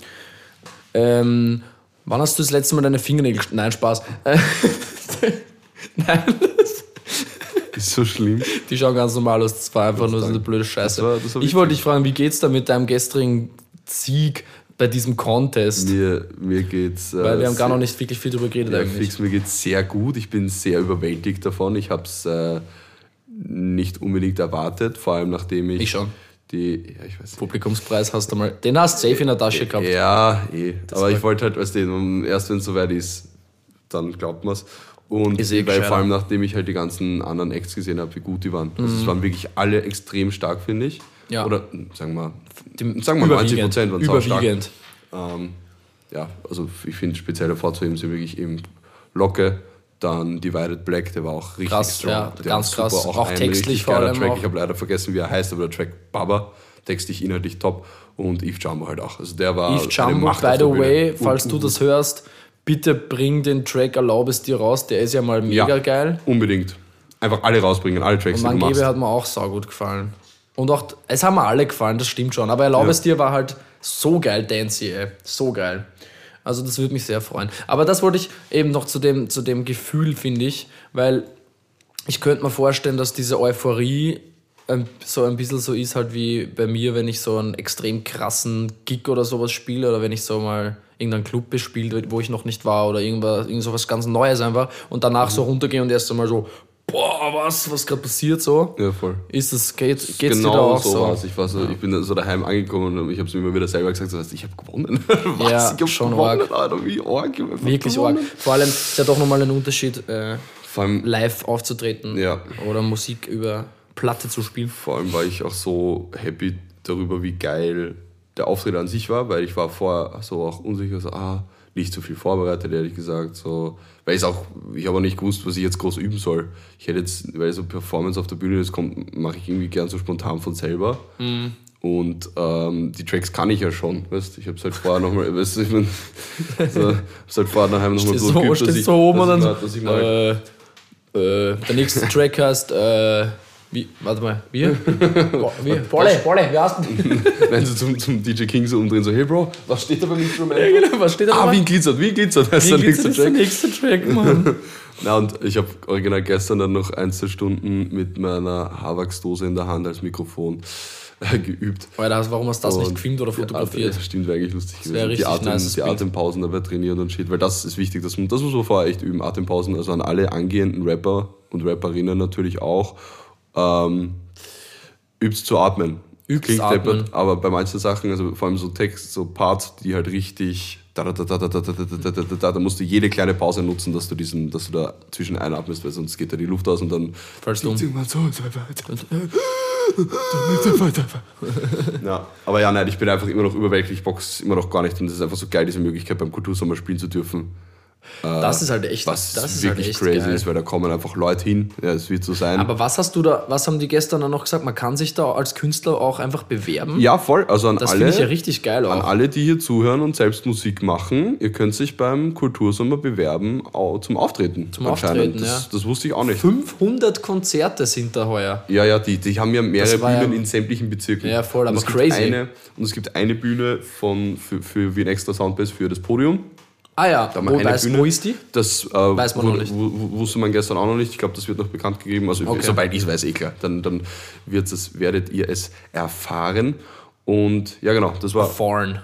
A: Ähm, wann hast du das letzte Mal deine Fingernägel... Nein, Spaß. Nein,
B: Ist so schlimm.
A: die schauen ganz normal aus. Das war einfach nur so eine blöde Scheiße.
B: Das war- das war
A: ich wollte dich fragen, wie geht's da mit deinem gestrigen Sieg bei diesem Contest?
B: Mir, mir geht's. Äh,
A: Weil wir haben gar noch nicht wirklich viel drüber geredet
B: Ja,
A: eigentlich.
B: fix, mir geht's sehr gut. Ich bin sehr überwältigt davon. Ich habe es äh, nicht unbedingt erwartet, vor allem nachdem ich.
A: Ich schon.
B: Die, ja, ich weiß nicht.
A: Publikumspreis hast du mal. Den hast du safe in der Tasche gehabt.
B: Ja, eh. Aber
A: war-
B: ich wollte halt, weißt du, erst wenn es soweit ist, dann glaubt man es. Und
A: eh
B: weil
A: gescheiter.
B: vor allem nachdem ich halt die ganzen anderen Acts gesehen habe, wie gut die waren. Also es waren wirklich alle extrem stark, finde ich.
A: Mhm. Ja.
B: Oder sagen wir, sagen wir 90 Prozent waren sau stark.
A: Überwiegend.
B: Ähm, ja, also ich finde speziell hervorzuheben sind wirklich eben Locke, dann Divided Black, der war auch richtig
A: Krass,
B: strong.
A: ja,
B: der
A: ganz
B: super,
A: krass. Auch
B: ein
A: textlich vor allem
B: Track.
A: auch.
B: Ich habe leider vergessen, wie er heißt, aber der Track Baba, textlich inhaltlich top und Eve Jumbo halt auch. Also der war
A: Eve Jumbo, by the way,
B: Und-
A: falls du das hörst, bitte bring den Track Erlaub es dir raus. Der ist ja mal mega
B: ja,
A: geil.
B: Unbedingt. Einfach alle rausbringen, alle Tracks,
A: Und
B: die du machst.
A: Mangebe hat mir auch saugut gefallen. Und auch, es haben mir alle gefallen, das stimmt schon. Aber Erlaub
B: Ja.
A: es dir war halt so geil, Dancy, ey. So geil. Also das würde mich sehr freuen. Aber das wollte ich eben noch zu dem, zu dem Gefühl, finde ich, weil ich könnte mir vorstellen, dass diese Euphorie so ein bisschen so ist halt wie bei mir, wenn ich so einen extrem krassen Gig oder sowas spiele oder wenn ich so mal irgendeinen Club bespielt, wo ich noch nicht war oder irgendwas, irgend sowas ganz Neues einfach und danach so runtergehe und erst einmal so, boah, was, was gerade passiert so.
B: ja, voll.
A: Ist es, geht, geht's dir da
B: Genau
A: auch
B: so
A: so?
B: Ich, war so, ich bin so daheim angekommen und ich habe es mir immer wieder selber gesagt, so, ich habe gewonnen. Was?
A: Ja,
B: ich habe
A: schon
B: gewonnen,
A: arg.
B: Alter, wie arg. hab
A: Wirklich arg.
B: gewonnen.
A: Vor allem ist ja doch nochmal ein Unterschied, äh,
B: Vor allem,
A: live aufzutreten
B: Ja.
A: oder Musik über Platte zu spielen.
B: vor allem war ich auch so happy darüber, wie geil der Auftritt an sich war, weil ich war vorher so auch unsicher, so, ah, nicht so viel vorbereitet, ehrlich gesagt, so, weil ich auch, ich habe auch nicht gewusst, was ich jetzt groß üben soll. Ich hätte jetzt, weil so Performance auf der Bühne, das kommt, mache ich irgendwie gern so spontan von selber.
A: Mhm.
B: Und ähm, die Tracks kann ich ja schon, weißt Ich habe es halt vorher nochmal, weißt du, ich bin, so, hab's halt vorher daheim nochmal so geübt, dass ich,
A: so oben und
B: dass
A: dann
B: ich mal, dass ich mal,
A: äh, äh, der nächste Track heißt, äh, wie, warte mal, wie? Bo- wie? Bolle, Bolle, wie heißt denn?
B: wenn sie zum, zum DJ King so umdrehen, so, hey Bro, was steht da beim Instrument?
A: Ja, genau, was steht da
B: Ah, wie glitzert, wie glitzert, das ist
A: Wie
B: der nächste
A: jetzt der
B: Track.
A: nächste Track, Mann?
B: Na, und ich habe original gestern dann noch ein, zwei Stunden mit meiner Haarwachsdose in der Hand als Mikrofon äh, geübt.
A: Alter, warum hast du das nicht
B: Und
A: gefilmt oder fotografiert?
B: Atem- stimmt, wäre eigentlich lustig gewesen.
A: wär
B: die, Atem,
A: nices
B: die. Atempausen dabei trainieren und shit, weil das ist wichtig. Das, das muss man vorher echt üben. Atempausen, also an alle angehenden Rapper und Rapperinnen natürlich auch. Ähm, übst zu atmen.
A: Übst
B: Klingt
A: atmen.
B: deppert, aber bei manchen Sachen, also vor allem so Text, so Parts, die halt richtig. Da, da, da, da, da, da, da, da, da, da, da, da musst du jede kleine Pause nutzen, dass du diesen, dass du da zwischen einatmest, weil sonst geht da die Luft aus und dann
A: Falls du.
B: Ja, aber ja, nein, ich bin einfach immer noch überwältigt. Ich box immer noch gar nicht und es ist einfach so geil, diese Möglichkeit beim Kultursommer spielen zu dürfen.
A: Das ist halt echt,
B: Was
A: das ist
B: wirklich
A: halt
B: crazy
A: geil.
B: ist, weil da kommen einfach Leute hin. Ja, es wird so sein.
A: Aber was hast du da, was haben die gestern dann noch gesagt? Man kann sich da als Künstler auch einfach bewerben.
B: ja, voll. Also an
A: das
B: alle.
A: finde ich ja richtig geil
B: An
A: auch.
B: alle, die hier zuhören und selbst Musik machen, ihr könnt sich beim Kultursommer bewerben zum Auftreten. Zum
A: Auftreten,
B: das,
A: ja.
B: das wusste ich auch nicht.
A: 500 Konzerte sind da heuer.
B: Ja, ja, die, die haben ja mehrere Bühnen
A: ja-
B: in sämtlichen Bezirken.
A: Ja, voll,
B: und
A: aber
B: es gibt
A: crazy.
B: Eine, und es gibt eine Bühne von, für, für wie ein extra Soundbase für das Podium.
A: Ah ja,
B: Da haben
A: wo, weiß,
B: Bühne.
A: wo ist die?
B: Das äh,
A: Weiß man noch
B: wurde-
A: nicht.
B: wu- wu- wusste man gestern auch noch nicht. Ich glaube, das wird noch bekannt gegeben. Also
A: Okay.
B: sobald ich es weiß, eh klar. Dann, dann wird's es, werdet ihr es erfahren. Und ja, genau, das war.
A: Foreign.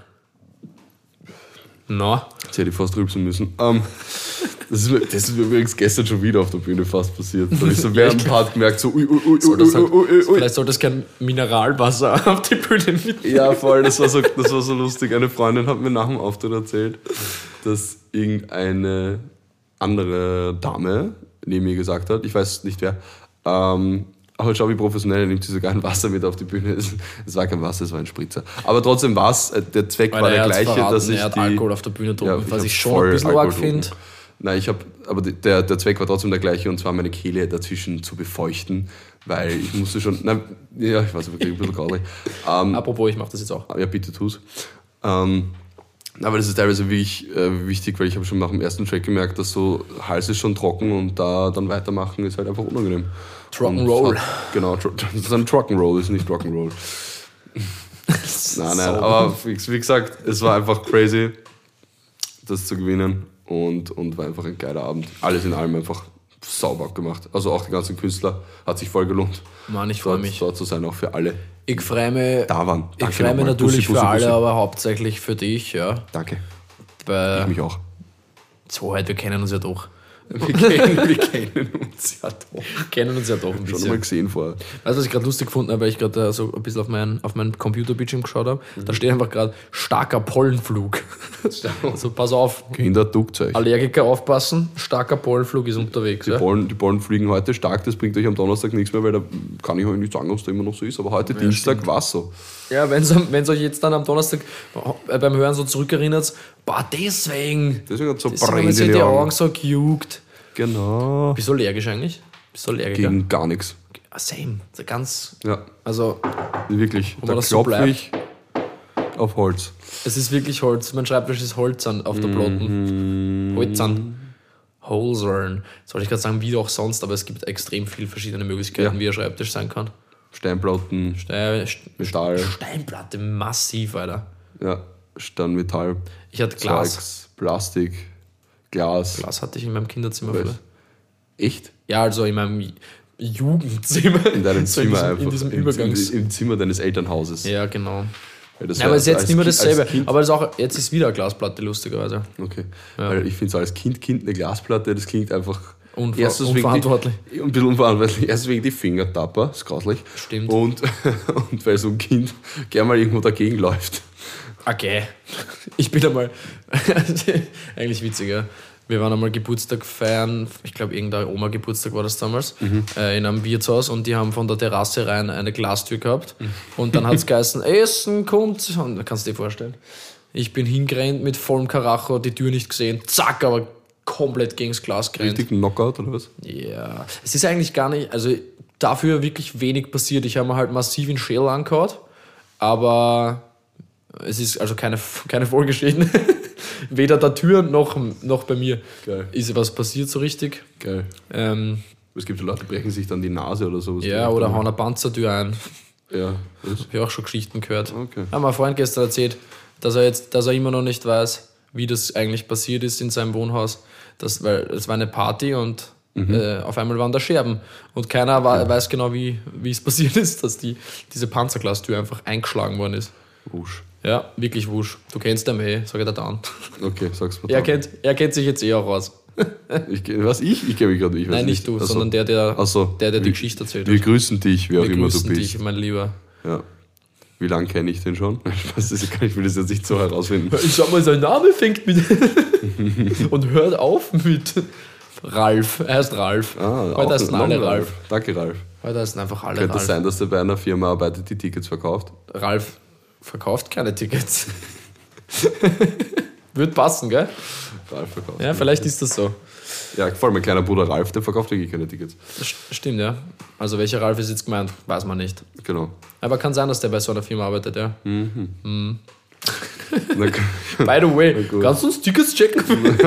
A: No.
B: Jetzt hätte ich fast rülpsen müssen. Ähm, das, ist mir, das ist mir übrigens gestern schon wieder auf der Bühne fast passiert. Da habe ich so während dem Part gemerkt, so ui, ui, ui,
A: Soll
B: ui,
A: das
B: ui, ui, ui.
A: Vielleicht sollte es kein Mineralwasser auf die Bühne mit.
B: Ja, voll, das war, so, das war so lustig. Eine Freundin hat mir nach dem Auftritt erzählt, dass irgendeine andere Dame neben mir gesagt hat, ich weiß nicht wer, ähm, aber schau, wie professionell er nimmt sie sogar ein Wasser mit auf die Bühne. Es, war kein Wasser, es war ein Spritzer. Aber trotzdem war es, äh, der Zweck war
A: Weil
B: der
A: er hat's
B: gleiche,
A: verraten,
B: dass ich
A: er hat
B: die,
A: Alkohol auf der Bühne getrunken, was
B: hab
A: ich schon ein bisschen arg finde.
B: Nein, ich habe, aber der, der Zweck war trotzdem der gleiche und zwar meine Kehle dazwischen zu befeuchten, weil ich musste schon, nein, ja, ich weiß, ich ein bisschen grauslich. Ähm,
A: Apropos, ich mache das jetzt auch.
B: ja, bitte tu's. Ähm, aber das ist teilweise wirklich äh, wichtig, weil ich habe schon nach dem ersten Track gemerkt, dass so Hals ist schon trocken und da dann weitermachen ist halt einfach unangenehm.
A: Rock'n'Roll.
B: Genau, tro- das ist ein Rock'n'Roll, ist nicht Rock'n'Roll. nein, nein, aber wie, gesagt, es war einfach crazy, das zu gewinnen und, und war einfach ein geiler Abend. Alles in allem einfach sauber gemacht. Also auch die ganzen Künstler, hat sich voll gelohnt.
A: Mann, ich freue mich.
B: dort zu sein, auch für alle.
A: Ich freue mich,
B: Da waren.
A: ich
B: Danke
A: freue mich natürlich
B: Bussi, Bussi,
A: für alle,
B: Bussi.
A: aber hauptsächlich für dich, ja.
B: Danke. Ich
A: Weil,
B: mich auch.
A: so halt, wir kennen uns ja doch.
B: Wir kennen, wir kennen uns ja doch.
A: Wir kennen uns ja doch ein
B: Schon
A: bisschen.
B: mal gesehen vorher.
A: Weißt du, was ich gerade lustig gefunden habe, weil ich gerade äh, so ein bisschen auf meinen, auf meinen Computerbildschirm geschaut habe?
B: Mhm.
A: Da steht einfach gerade starker Pollenflug. also pass auf,
B: Kinder, duckt euch.
A: Allergiker aufpassen, starker Pollenflug ist unterwegs.
B: Die
A: Ja?
B: Bollen, die Bollen fliegen heute stark, das bringt euch am Donnerstag nichts mehr, weil da kann ich euch nicht sagen, ob es da immer noch so ist. Aber heute Dienstag war es so.
A: Ja, wenn es euch jetzt dann am Donnerstag äh, beim Hören so zurückerinnert, boah, deswegen.
B: Deswegen hat so
A: sich
B: in
A: die
B: die
A: Augen
B: Augen.
A: so gejuckt.
B: Genau.
A: Bist du allergisch eigentlich? Bist du Allergiker?
B: Gegen gar nichts.
A: Ah, Same. Ganz.
B: Ja,
A: Also,
B: wirklich. Da
A: das so
B: ich auf Holz.
A: es ist wirklich Holz. Mein Schreibtisch ist Holzern auf der. Platten. Holzern. Holzern. Soll ich gerade sagen, wie auch sonst, aber es gibt extrem viele verschiedene Möglichkeiten,
B: Ja.
A: wie ein Schreibtisch sein kann.
B: Steinplatten,
A: Stein, St-
B: Metall,
A: Steinplatte, massiv, Alter.
B: ja, Steinmetall,
A: Ich hatte Glas.
B: Zeugs, Plastik, Glas.
A: Glas hatte ich in meinem Kinderzimmer. Früher.
B: Echt?
A: Ja, also in meinem Jugendzimmer.
B: In deinem
A: So
B: Zimmer
A: in diesem,
B: einfach.
A: In diesem Übergangs.
B: Im, Im Zimmer deines Elternhauses.
A: ja, genau. Ja,
B: war
A: aber es ist jetzt nicht mehr dasselbe. Aber das ist auch, jetzt ist wieder eine Glasplatte, lustigerweise.
B: Okay. Weil ich finde so als Kind, Kind eine Glasplatte, das klingt einfach.
A: Unver
B: Erstens
A: unverantwortlich.
B: Die, ein bisschen unverantwortlich. Erst wegen die Fingertapper, ist grauslich.
A: Stimmt.
B: Und, und weil so ein Kind gern mal irgendwo dagegen läuft.
A: Okay. Ich bin einmal. eigentlich witziger. Wir waren einmal Geburtstag feiern, ich glaube, irgendein Oma-Geburtstag war das damals, äh, in einem Wirtshaus und die haben von der Terrasse rein eine Glastür gehabt. Und dann hat es geheißen, Essen kommt. Und kannst du dir vorstellen. Ich bin hingerannt mit vollem Karacho, die Tür nicht gesehen, zack, aber komplett gegen das Glas gerannt.
B: Richtig Knockout oder was?
A: Ja, es ist eigentlich gar nicht, also dafür wirklich wenig passiert. Ich habe mir halt massiv in Schädel angehauen, aber es ist also keine, keine Folgeschäden. Weder der Tür noch, noch bei mir
B: Geil.
A: ist was passiert so richtig.
B: Geil.
A: Ähm,
B: Es gibt so Leute, die brechen sich dann die Nase oder sowas.
A: ja, oder hauen eine Panzertür ein.
B: Ja, das.
A: Habe ich auch schon Geschichten gehört.
B: Okay.
A: Hat mein Freund gestern erzählt, dass er jetzt, dass er immer noch nicht weiß, wie das eigentlich passiert ist in seinem Wohnhaus. Das, weil es war eine Party und
B: Mhm.
A: äh, auf einmal waren da Scherben. Und keiner wa- weiß genau, wie, wie es passiert ist, dass die, diese Panzerglastür einfach eingeschlagen worden ist.
B: Wusch.
A: Ja, wirklich wusch. Du kennst den eh, sag ich dir dann.
B: Okay, sag's mal.
A: Er kennt, er kennt sich jetzt eh auch aus.
B: Ich, was, ich? Ich kenne mich gerade nicht.
A: Nein, nicht du,
B: Ach so.
A: sondern der, der,
B: Ach so.
A: der, der die
B: Wir-
A: Geschichte erzählt
B: Wir
A: hat.
B: grüßen dich, wer auch
A: Wir
B: immer du
A: grüßen
B: bist.
A: dich, mein Lieber.
B: Ja. Wie lange kenne ich den schon? Ich will das jetzt nicht so herausfinden.
A: Ich sag mal, sein Name fängt mit. und hört auf mit Ralf. Er heißt Ralf.
B: Ah,
A: Heute heißen alle
B: ein
A: Ralf.
B: Danke, Ralf.
A: Heute heißen einfach alle
B: Könnte es
A: Ralf.
B: sein, dass er bei einer Firma arbeitet, die Tickets verkauft?
A: Ralf verkauft keine Tickets. Wird passen, gell?
B: Ralf verkauft.
A: Ja, vielleicht ist das so.
B: Ja, vor allem mein kleiner Bruder Ralf, der verkauft wirklich keine Tickets.
A: Stimmt, ja. Also welcher Ralf ist jetzt gemeint, weiß man nicht.
B: Genau.
A: Aber kann sein, dass der bei so einer Firma arbeitet, ja.
B: Na, k-
A: By the way, kannst du uns Tickets checken?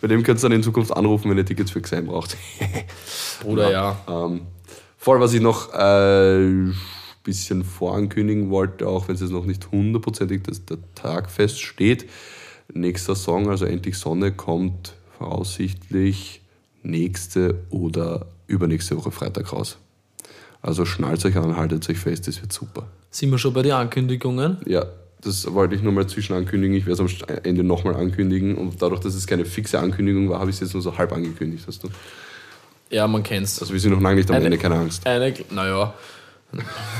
B: Bei dem könnt ihr dann in Zukunft anrufen, wenn ihr Tickets für Xein braucht.
A: Bruder, ja.
B: Ähm, voll, was ich noch äh, bisschen vorankündigen wollte, auch wenn es jetzt noch nicht hundertprozentig dass der Tag feststeht. Nächster Song, also Endlich Sonne, kommt voraussichtlich nächste oder übernächste Woche Freitag raus. Also schnallt euch an, haltet euch fest, das wird super.
A: Sind wir schon bei den Ankündigungen?
B: Ja, das wollte ich nur mal zwischen ankündigen. Ich werde es am Ende nochmal ankündigen. Und dadurch, dass es keine fixe Ankündigung war, habe ich es jetzt nur so halb angekündigt. Hast du?
A: Ja, man kennt's.
B: Also wir sind noch lange nicht am
A: Eine-
B: Ende, keine Angst.
A: Eine, naja,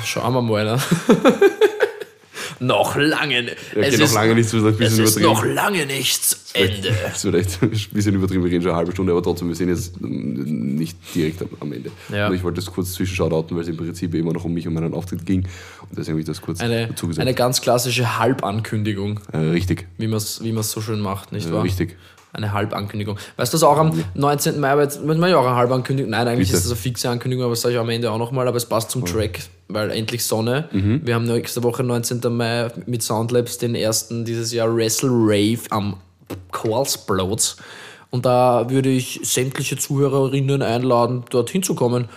A: schauen wir mal. Ne? noch lange nicht.
B: Ja,
A: es
B: noch
A: ist,
B: lange nicht, so ein
A: es ist noch lange nichts Ende.
B: Das wird echt ein bisschen übertrieben, wir reden schon eine halbe Stunde, aber trotzdem, wir sind jetzt nicht direkt am, Ende.
A: Ja.
B: Und ich wollte das kurz zwischenschauten, weil es im Prinzip immer noch um mich und meinen Auftritt ging. Und deswegen habe ich das kurz
A: Eine,
B: dazu gesagt.
A: eine ganz klassische Halbankündigung,
B: äh, richtig,
A: wie man es wie man's so schön macht, nicht
B: äh,
A: wahr?
B: richtig.
A: Eine Halbankündigung. Weißt du, dass auch am 19. Mai, aber jetzt müssen wir ja auch eine Halbankündigung. Nein, eigentlich
B: Bitte.
A: ist das eine fixe Ankündigung, aber das sage ich am Ende auch nochmal, aber es passt zum Track, weil endlich Sonne.
B: Mhm.
A: Wir haben nächste Woche, 19. Mai, mit Soundlabs den ersten dieses Jahr Wrestle Rave am Quarlsplatz. Und da würde ich sämtliche Zuhörerinnen einladen, dorthin zu kommen,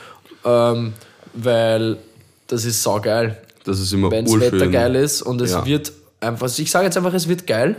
A: ähm, weil das ist saugeil.
B: Das ist immer
A: Wenn das Wetter geil ist und es
B: Ja.
A: wird einfach, ich sage jetzt einfach, es wird geil.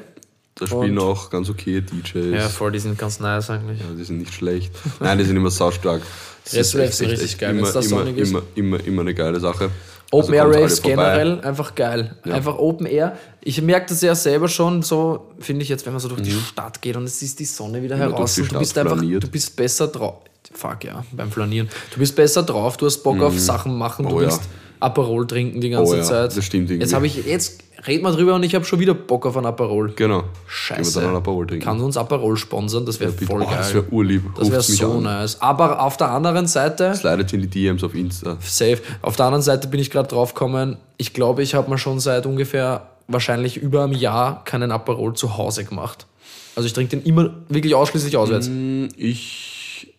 B: Da spielen
A: Und-
B: auch ganz okay DJs.
A: Ja, voll, die sind ganz nice eigentlich.
B: Ja, die sind nicht schlecht. Nein, die sind immer saustark. Das
A: Rest
B: ist
A: Raves sind richtig geil,
B: immer,
A: wenn's da
B: immer,
A: sonnig ist.
B: immer, immer, immer eine geile Sache.
A: Open
B: Also
A: Air Raves generell einfach geil. Einfach Open Air. Ich merke das ja selber schon so, finde ich jetzt, wenn man so durch die Stadt geht und es ist die Sonne wieder
B: man
A: heraus du bist einfach,
B: flaniert.
A: du bist besser drauf. Fuck ja, beim Flanieren. Du bist besser drauf, du hast Bock auf Sachen machen, du
B: Oh ja.
A: willst Aperol trinken die ganze
B: Oh ja,
A: Zeit.
B: das stimmt irgendwie.
A: Jetzt habe ich, jetzt red mal drüber und ich habe schon wieder Bock auf ein Aperol.
B: Genau.
A: Scheiße.
B: Dann Aperol trinken.
A: Kann uns Aperol sponsern, das wäre
B: Bitte.
A: voll
B: Oh,
A: geil.
B: Das wäre urlieb.
A: Das wäre so
B: an.
A: nice. Aber auf der anderen Seite,
B: Slidet in die DMs auf Insta.
A: Safe. Auf der anderen Seite bin ich gerade drauf gekommen, ich glaube, ich habe mir schon seit ungefähr wahrscheinlich über einem Jahr keinen Aperol zu Hause gemacht. Also ich trinke den immer wirklich ausschließlich auswärts.
B: Hm, Ich.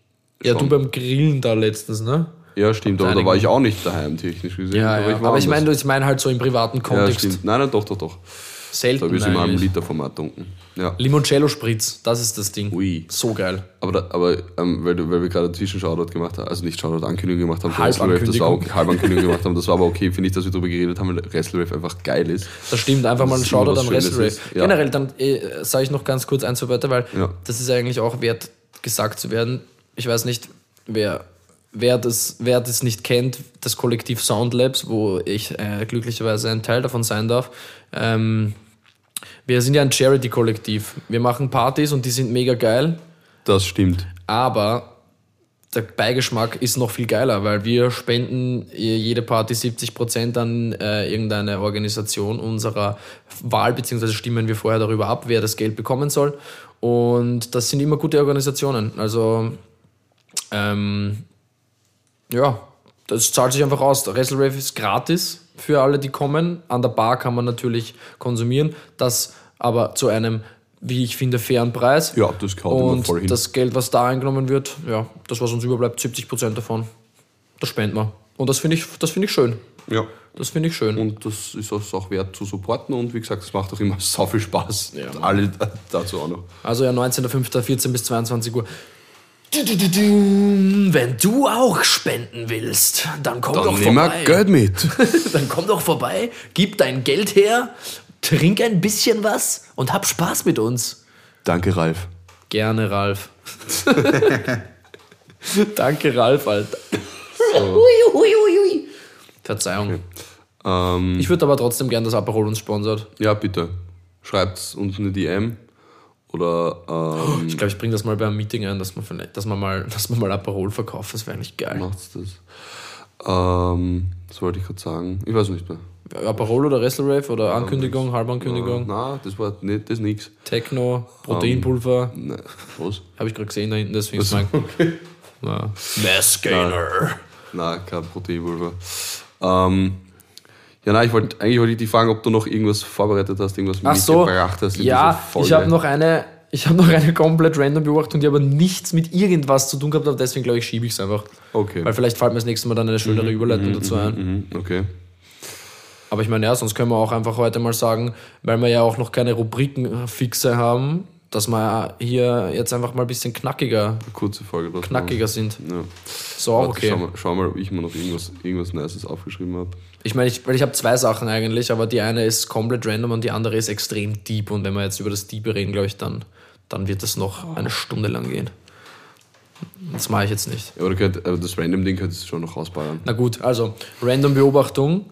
A: ja,
B: schon.
A: du beim Grillen da letztens, ne?
B: Ja, stimmt, aber da war ich auch nicht daheim, technisch gesehen.
A: Ja,
B: aber
A: ja.
B: ich
A: aber ich meine, ich meine halt so im privaten
B: Ja,
A: Kontext.
B: stimmt. Nein, nein, doch, doch, doch. Da
A: Selten
B: habe ich einem
A: eigentlich.
B: Literformat dunkel. Ja.
A: Limoncello Spritz, das ist das Ding.
B: Ui.
A: So geil.
B: Aber, da, aber ähm, weil, weil wir gerade Zwischenshoutout gemacht haben, also nicht Shoutout, Ankündigung gemacht haben,
A: Halbankündigung.
B: Das war okay, Halbankündigung gemacht haben, das war aber okay, finde ich, dass wir darüber geredet haben, weil Wrestle Rave einfach geil ist.
A: Das stimmt, einfach mal ein
B: Das ist immer
A: Shoutout an
B: Schönes
A: Wrestle Rave.
B: ist. Ja.
A: Generell, dann äh, sage ich noch ganz kurz eins so weiter, weil
B: Ja.
A: das ist eigentlich auch wert, gesagt zu werden. Ich weiß nicht, wer, wer, das, wer das nicht kennt, das Kollektiv Soundlabs, wo ich äh, glücklicherweise ein Teil davon sein darf. Ähm, wir sind ja ein Charity-Kollektiv. Wir machen Partys und die sind mega geil,
B: Das stimmt.
A: aber der Beigeschmack ist noch viel geiler, weil wir spenden jede Party 70% an äh, irgendeine Organisation unserer Wahl, beziehungsweise stimmen wir vorher darüber ab, wer das Geld bekommen soll. Und das sind immer gute Organisationen. Also, ähm, ja, das zahlt sich einfach aus. Der Wrestle Rave ist gratis für alle, die kommen. An der Bar kann man natürlich konsumieren, das aber zu einem, wie ich finde, fairen Preis.
B: Ja, das immer
A: Und
B: voll hin.
A: das Geld, was da eingenommen wird, ja, das, was uns überbleibt, 70% davon, das spenden wir. Und das finde ich, das finde ich schön.
B: Ja.
A: Das finde ich schön.
B: Und das ist auch wert zu supporten und wie gesagt, es macht auch immer so viel Spaß.
A: Ja.
B: Alle dazu auch noch.
A: Also ja, 19.05.14 bis 22 Uhr. Wenn du auch spenden willst, dann komm doch
B: Dann wir
A: vorbei.
B: Geld mit.
A: Dann komm doch vorbei, gib dein Geld her, trink ein bisschen was und hab Spaß mit uns.
B: Danke, Ralf.
A: Gerne, Ralf. Danke, Ralf, Alter. Verzeihung.
B: Ähm,
A: Ich würde aber trotzdem gern, dass Aperol uns sponsert.
B: ja, bitte. Schreibt uns eine DM oder ähm,
A: Ich glaube, ich bringe das mal beim Meeting ein, dass man, vielleicht, dass man, mal, dass man mal Aperol verkauft. Das wäre eigentlich geil.
B: macht's das. Ähm, was wollte ich gerade sagen? Ich weiß nicht mehr.
A: Aperol oder Wrestle Rave oder Ankündigung, Halbankündigung,
B: na, das war nicht, das nix.
A: Techno, Proteinpulver.
B: Nein. Was?
A: Habe ich gerade gesehen da hinten, deswegen mein. Ja. Mass Gainer.
B: Na, kein Proteinpulver. Ähm, Ja, nein, ich wollte eigentlich wollte ich dich fragen, ob du noch irgendwas vorbereitet hast, irgendwas
A: Ach so,
B: mitgebracht hast. in
A: ja, ich habe noch eine, ich habe noch eine komplett random Beobachtung, die aber nichts mit irgendwas zu tun gehabt hat, deswegen glaube ich, schiebe ich es einfach.
B: Okay.
A: Weil vielleicht fällt mir das nächste Mal dann eine schönere Überleitung dazu ein.
B: Mhm, okay.
A: Aber ich meine, ja, sonst können wir auch einfach heute mal sagen, weil wir ja auch noch keine Rubriken fixe haben, dass wir hier jetzt einfach mal ein bisschen knackiger,
B: Kurze Folge. draus
A: knackiger sind.
B: Ja.
A: So,
B: Warte,
A: okay.
B: Schau, mal, schau mal, ob ich mir noch irgendwas, irgendwas Nices aufgeschrieben habe.
A: Ich meine, ich, weil ich habe zwei Sachen eigentlich, aber die eine ist komplett random und die andere ist extrem deep. Und wenn wir jetzt über das Deepe reden, glaube ich, dann, dann wird das noch eine Stunde lang gehen. Das mache ich jetzt nicht.
B: Ja, oder könnt, aber das Random-Ding könntest du schon noch ausbauen.
A: Na gut, also random Beobachtung.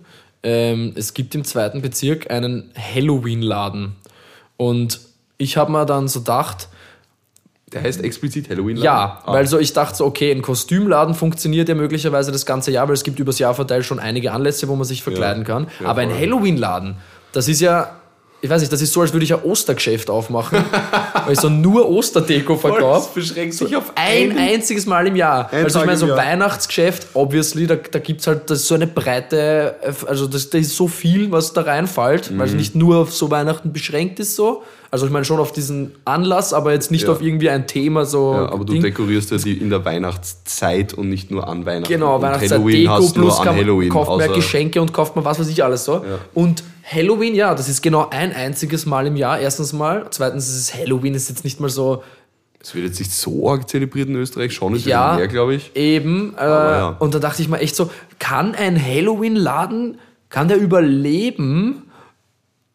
A: Ähm, es gibt im zweiten Bezirk einen Halloween-Laden. Und ich habe mir dann so gedacht,
B: Der heißt explizit Halloween.
A: ja,
B: ah.
A: weil so ich dachte so, okay, ein Kostümladen funktioniert ja möglicherweise das ganze Jahr, weil es gibt übers Jahr verteilt schon einige Anlässe, wo man sich verkleiden kann.
B: Ja,
A: Aber ein. Halloween-Laden, das ist ja, ich weiß nicht, das ist so, als würde ich ein Ostergeschäft aufmachen, weil ich so nur Osterdeko verkaufe.
B: beschränkt sich auf
A: Ein einziges Mal im Jahr.
B: Ein
A: also ich
B: Tag
A: meine,
B: im
A: so. Weihnachtsgeschäft, obviously, da, da gibt es halt das so eine breite, also das, da ist so viel, was da reinfällt, weil
B: Mhm.
A: es nicht nur auf so Weihnachten beschränkt ist so. Also ich meine schon auf diesen Anlass, aber jetzt nicht
B: Ja.
A: auf irgendwie ein Thema so.
B: Ja, aber du
A: Ding.
B: dekorierst ja die in der Weihnachtszeit und nicht nur an Weihnachten.
A: Genau,
B: und
A: Weihnachtszeit
B: Halloween
A: Deko
B: du
A: plus
B: an
A: kann,
B: Halloween.
A: kauft man Geschenke und kauft man was weiß ich alles so.
B: Ja.
A: Und Halloween, ja, das ist genau ein einziges Mal im Jahr. Erstens mal. Zweitens ist es Halloween, ist jetzt nicht mal so
B: Es wird jetzt nicht so arg zelebriert in Österreich, schon ist
A: Ja.
B: mehr, glaube ich.
A: eben. Äh,
B: ja.
A: Und da dachte ich mir echt so, kann ein Halloween-Laden, kann der überleben?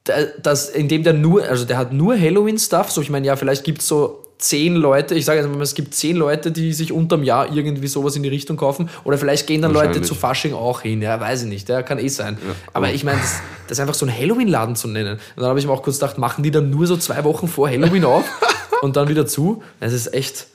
A: Da- Das, indem der nur, also der hat nur Halloween-Stuff. So, ich meine, ja, vielleicht gibt es so zehn Leute, ich sage jetzt mal, es gibt zehn Leute, die sich unterm Jahr irgendwie sowas in die Richtung kaufen. Oder vielleicht gehen dann Leute zu Fasching auch hin. Ja, weiß ich nicht. Ja, kann eh sein. aber ich meine, das, das einfach so ein Halloween-Laden zu nennen. Und dann habe ich mir auch kurz gedacht, machen die dann nur so zwei Wochen vor Halloween auf und dann wieder zu? Das ist echt.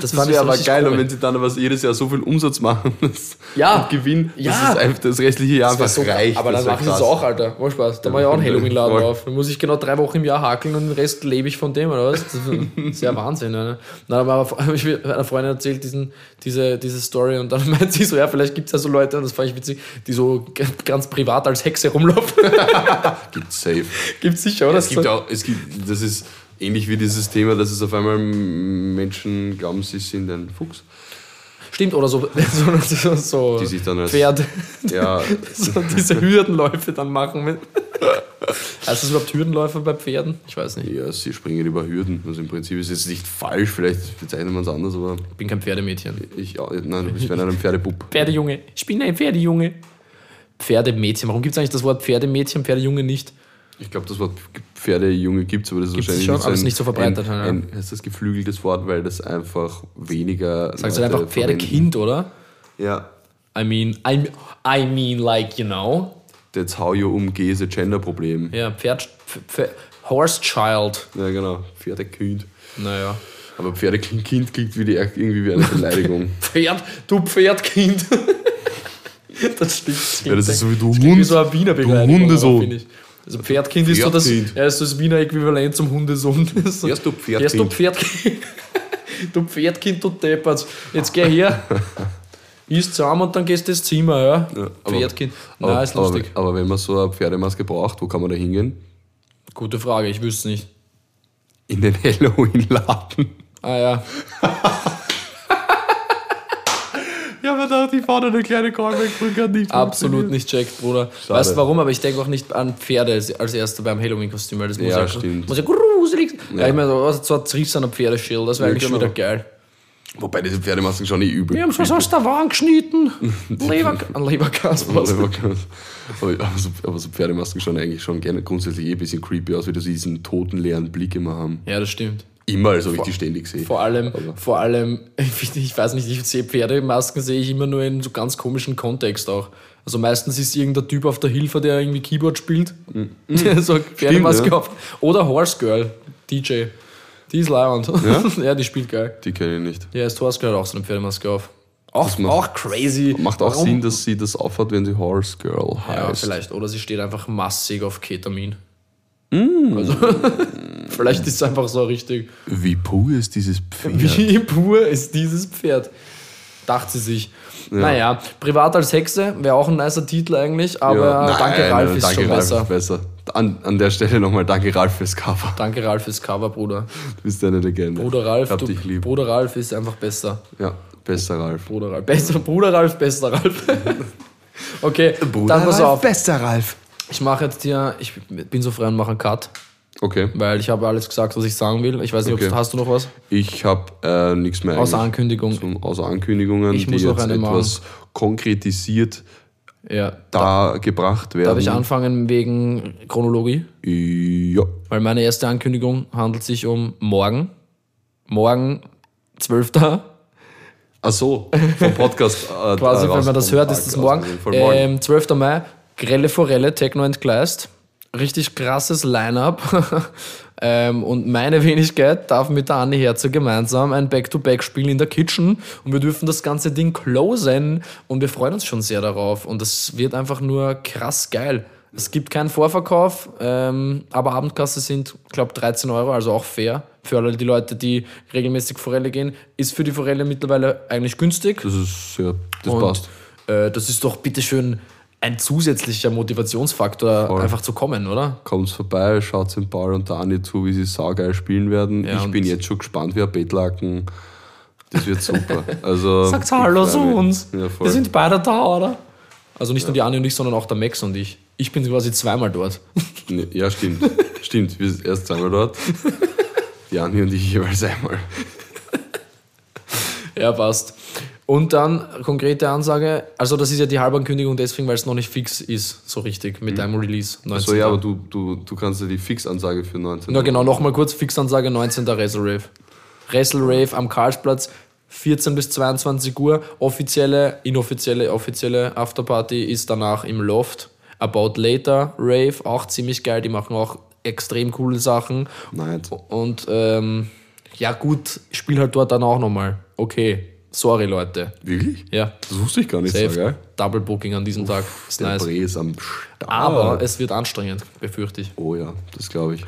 A: Das,
B: Das
A: fand ich
B: wäre aber geil,
A: komisch.
B: und wenn sie dann aber jedes Jahr so viel Umsatz machen das
A: Ja.
B: und Gewinn,
A: Ja.
B: dass es einfach das restliche Jahr
A: Das
B: einfach
A: so,
B: reicht.
A: aber
B: Das
A: dann sie es
B: krass.
A: auch, Alter. War Spaß. Da mache ich auch einen Halloween-Laden auf. Dann muss ich genau drei Wochen im Jahr hakeln und den Rest lebe ich von dem, oder was? Das ist ja Wahnsinn, ne? Aber habe ich einer Freundin erzählt, diesen, diese, diese Story, und dann meint sie so, ja, vielleicht gibt es ja so Leute, und das fand ich witzig, die so ganz privat als Hexe rumlaufen.
B: Gibt's safe.
A: Gibt's sicher, oder?
B: Es gibt auch, es gibt, das ist ähnlich wie dieses Thema, dass es auf einmal Menschen glauben, sie sind ein Fuchs.
A: Stimmt, oder so, so, so, so
B: Die sich dann als-
A: Pferd,
B: Ja,
A: so diese Hürdenläufe dann machen. Mit. Heißt das überhaupt Hürdenläufe bei Pferden? Ich weiß nicht.
B: ja, sie springen über Hürden. Also im Prinzip ist es nicht falsch, vielleicht bezeichnet man es anders, aber
A: Ich bin kein Pferdemädchen.
B: ich, auch- nein, du bist einem Pferdebub.
A: Pferdejunge. Ich bin ein Pferdejunge. Pferdemädchen. Warum gibt es eigentlich das Wort Pferdemädchen, Pferdejunge nicht?
B: Ich glaube, das Wort Pferdejunge gibt es, aber das ist
A: Gibt's
B: wahrscheinlich
A: schon,
B: nicht
A: aber ist
B: ein-
A: nicht so verbreitet,
B: Ein, ein, heißt das geflügeltes Wort, weil das einfach weniger.
A: Sagst du einfach Pferdekind, oder?
B: Ja.
A: I mean, I, I mean, like, you know.
B: That's how you umgehst Gender-Problem.
A: Ja, Pferd, Pf- Pf- Horse Child.
B: Ja, genau. Pferdekind.
A: Naja.
B: Aber Pferdekind klingt wie die, irgendwie wie eine Beleidigung.
A: Pferd, du Pferdkind. das stimmt. das
B: ja, das ist so wie du
A: klingt wie
B: Hund.
A: so ein Wiener
B: du. Hundesohn.
A: aber finde ich. Also Pferdkind ist so das,
B: Pferdkind.
A: ja, ist das Wiener Äquivalent zum Hundesohn.
B: Erst du Pferdkind.
A: Erst du Pferdkind. du Pferdkind, du Deppert. Jetzt geh her. Isst zusammen und dann gehst du ins Zimmer, ja?
B: Ja, aber-
A: Pferdkind.
B: Aber,
A: Na, ist lustig.
B: Aber, aber wenn man so eine Pferdemaske braucht, wo kann man da hingehen?
A: Gute Frage, ich wüsste nicht.
B: In den Halloween-Laden.
A: Ah ja.
B: Ja, da die fahren eine kleine Callback-Brücke hat nicht
A: Absolut nicht checkt, Bruder.
B: Schade.
A: Weißt du warum? Aber ich denke auch nicht an Pferde als als erster beim Halloween-Kostüm, weil das muss
B: Ja,
A: ja,
B: stimmt.
A: muss ja gruselig sein. Ja. ich meine, so, so ein Zriss an einem Pferdeschild, das wäre
B: Ja,
A: eigentlich
B: genau.
A: schon wieder geil.
B: Wobei diese Pferdemasken schon nicht übel.
A: Wir haben schon aus der Wand geschnitten. Leber, an Leberkasper.
B: aber, aber, so, aber so Pferdemasken schauen eigentlich schon gerne grundsätzlich eh ein bisschen creepy aus, wie du diesen toten, leeren Blick immer haben.
A: Ja, das stimmt.
B: Immer, als ob ich die ständig sehe.
A: Vor allem,
B: Aber-
A: vor allem, ich, weiß nicht, ich sehe Pferdemasken sehe ich immer nur in so ganz komischen Kontext auch. Also meistens ist irgendein Typ auf der Hilfe, der irgendwie Keyboard spielt, der so Pferdemaske
B: Mhm. ja.
A: auf. Oder Horse Girl, DJ. Die ist leibend. Ja? ja, die spielt geil.
B: Die kenne ich nicht.
A: Ja, ist Horse Girl auch so eine Pferdemaske auf. Auch,
B: macht-
A: auch crazy.
B: Macht auch
A: Warum?
B: Sinn, dass sie das aufhat, wenn sie Horse Girl
A: Ja,
B: heißt.
A: vielleicht. Oder sie steht einfach massig auf Ketamin.
B: Mm.
A: Also, vielleicht ist es einfach so richtig.
B: Wie pur ist dieses Pferd?
A: Wie pur ist dieses Pferd? dachte sie sich. Naja, privat als Hexe wäre auch ein nicer Titel eigentlich, aber
B: Ja, nein,
A: danke Ralf ist
B: danke,
A: schon
B: Ralf
A: besser.
B: Ist besser. An, an der Stelle nochmal danke Ralf fürs Cover.
A: Danke Ralf fürs Cover, Bruder.
B: Du bist eine Legende.
A: Bruder Ralf, du,
B: dich lieb.
A: Bruder Ralf ist einfach besser.
B: Ja, bester Ralf.
A: Bruder Ralf, besser, Bruder Ralf, bester Ralf. okay, dann pass auf.
B: bester Ralf.
A: Ich mache jetzt hier, ich bin so frei und mache einen Cut,
B: Okay.
A: weil ich habe alles gesagt, was ich sagen will. Ich weiß nicht,
B: Okay.
A: ob hast du noch was?
B: Ich habe äh, nichts mehr
A: Außer
B: eigentlich
A: Ankündigung.
B: zum, außer Ankündigungen,
A: Ich
B: die
A: muss noch
B: jetzt etwas konkretisiert
A: Ja.
B: da gebracht werden.
A: Darf ich anfangen wegen Chronologie?
B: Ja.
A: Weil meine erste Ankündigung handelt sich um morgen. Morgen, 12.
B: Ach so, vom Podcast. Äh,
A: Quasi, wenn man das hört, ist das
B: Ah,
A: morgen.
B: morgen.
A: Ähm, 12. Mai, Grelle Forelle, Techno entgleist. Richtig krasses Line-Up. ähm, und meine Wenigkeit darf mit der Anne Herzer gemeinsam ein Back-to-Back spielen in der Kitchen. Und wir dürfen das ganze Ding closen. Und wir freuen uns schon sehr darauf. Und das wird einfach nur krass geil. Es gibt keinen Vorverkauf, ähm, aber Abendkasse sind, glaube 13 Euro, also auch fair. Für alle die Leute, die regelmäßig Forelle gehen, ist für die Forelle mittlerweile eigentlich günstig.
B: das ist, ja, das
A: Und,
B: passt.
A: Äh, das ist doch bitteschön ein zusätzlicher Motivationsfaktor,
B: Voll.
A: einfach zu kommen, oder?
B: Kommt vorbei, schaut den Paul und der Anni zu, wie sie saugeil spielen werden.
A: Ja,
B: ich bin jetzt schon gespannt wie ein Bettlaken. Das wird super. Also,
A: Sagt Hallo zu uns.
B: Ja.
A: Wir sind beide da, oder? Also nicht nur die Anne und ich, sondern auch der Max und ich. Ich bin quasi zweimal dort.
B: Ja, stimmt. stimmt, wir sind erst zweimal dort. Die Anni und ich jeweils einmal.
A: Ja, passt. Und dann konkrete Ansage, also das ist ja die Halbankündigung deswegen, weil es noch nicht fix ist, so richtig, mit einem Release. 19.
B: Mhm. So, ja, aber du, du, du kannst ja die Fixansage für 19.
A: Na genau, nochmal kurz, Fixansage 19. Wrestle Rave. Wrestle Rave am Karlsplatz, 14 bis 22 Uhr. Offizielle, inoffizielle, offizielle Afterparty ist danach im Loft. About Later Rave, auch ziemlich geil, die machen auch extrem coole Sachen.
B: Nein.
A: Und ähm, ja gut, spiel halt dort dann auch nochmal. Okay, sorry Leute.
B: Wirklich?
A: Ja,
B: Das wusste ich gar nicht
A: safe.
B: so, gell?
A: Double Booking an diesem Tag, ist
B: Der
A: nice.
B: Ist am Start.
A: Aber es wird anstrengend, befürchte ich.
B: Oh ja, das glaube ich.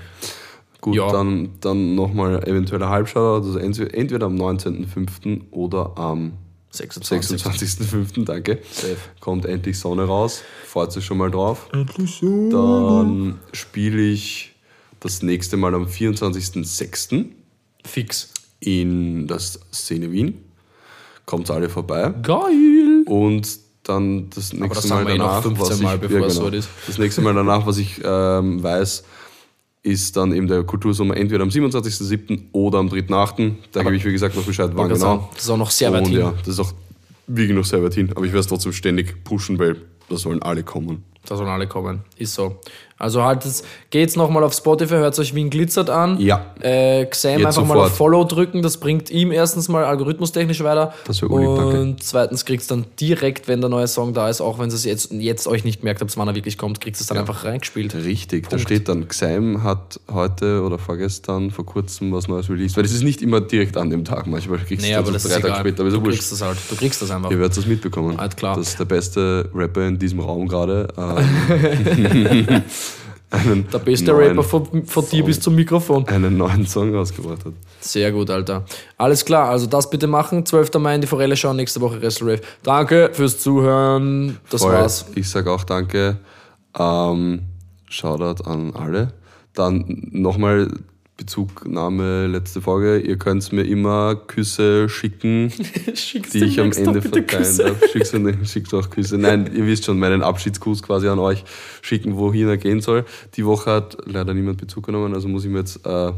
B: Gut,
A: Ja.
B: dann, dann nochmal eventueller Halbschauer. Also entweder entweder am 19.05. oder am
A: 26.
B: 26.05. Danke.
A: Safe.
B: Kommt endlich Sonne raus. Freut sich schon mal drauf. Dann spiele ich das nächste Mal am 24.06.
A: Fix.
B: in der Szene Wien. Kommt alle vorbei.
A: Geil!
B: Und dann das nächste
A: das sagen
B: Mal
A: wir eh noch
B: danach,
A: 15
B: was ich,
A: Mal, bevor
B: ja,
A: es
B: genau. Das nächste Mal danach, was ich ähm, weiß, ist dann eben der Kultursommer entweder am 27.07. oder am 3.08. Da gebe ich, wie gesagt, noch Bescheid, wann genau.
A: sagen, Das ist auch noch sehr weit
B: Und
A: hin.
B: ja, das ist auch wirklich noch sehr weit hin. Aber ich werde es trotzdem ständig pushen, weil da sollen alle kommen.
A: Da sollen alle kommen. Ist so. Also haltet, geht's nochmal auf Spotify, hört euch Wien glitzert an.
B: Ja.
A: Äh, Xam einfach mal
B: sofort.
A: auf Follow drücken, das bringt ihm erstens mal algorithmustechnisch weiter.
B: Das wär urlieb, danke.
A: Und zweitens kriegt's dann direkt, wenn der neue Song da ist, auch wenn es jetzt, jetzt euch nicht merkt habt, wann er wirklich kommt, kriegst es dann einfach reingespielt.
B: Richtig, da steht dann, Xeim hat heute oder vorgestern, vor kurzem was Neues released. Weil das ist nicht immer direkt an dem Tag, manchmal kriegst
A: Nee,
B: du
A: aber
B: das drei
A: ist
B: Tage später. Aber ja
A: du
B: wurscht.
A: kriegst das halt. Du kriegst das einfach.
B: Ihr werdet das mitbekommen.
A: Halt klar.
B: Das ist der beste Rapper in diesem Raum gerade. Ähm, einen,
A: Der beste
B: neuen,
A: Rapper von, von dir bis zum Mikrofon.
B: einen neuen Song rausgebracht hat.
A: Sehr gut, Alter. Alles klar, also das bitte machen. 12. Mai in die Forelle schauen, nächste Woche Wrestle Rave. Danke fürs Zuhören. Das
B: Voll.
A: war's.
B: Ich sage auch danke. Ähm, Shoutout an alle. Dann nochmal Bezugnahme, letzte Folge. Ihr könnt mir immer Küsse schicken,
A: Schickst
B: die ich am Ende verteilen darf. Schickt, mir- schickt auch Küsse. Nein, ihr wisst schon, meinen Abschiedsgruß quasi an euch schicken, wohin er gehen soll. Die Woche hat leider niemand Bezug genommen, also muss ich mir jetzt äh,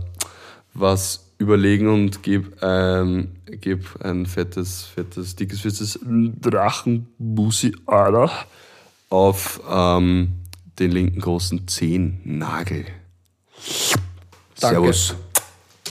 B: was überlegen und gebe ähm, geb ein fettes, fettes, dickes, fettes Drachenbussi Alter, auf ähm, den linken großen Zehennagel.
A: Danke.
B: Servus.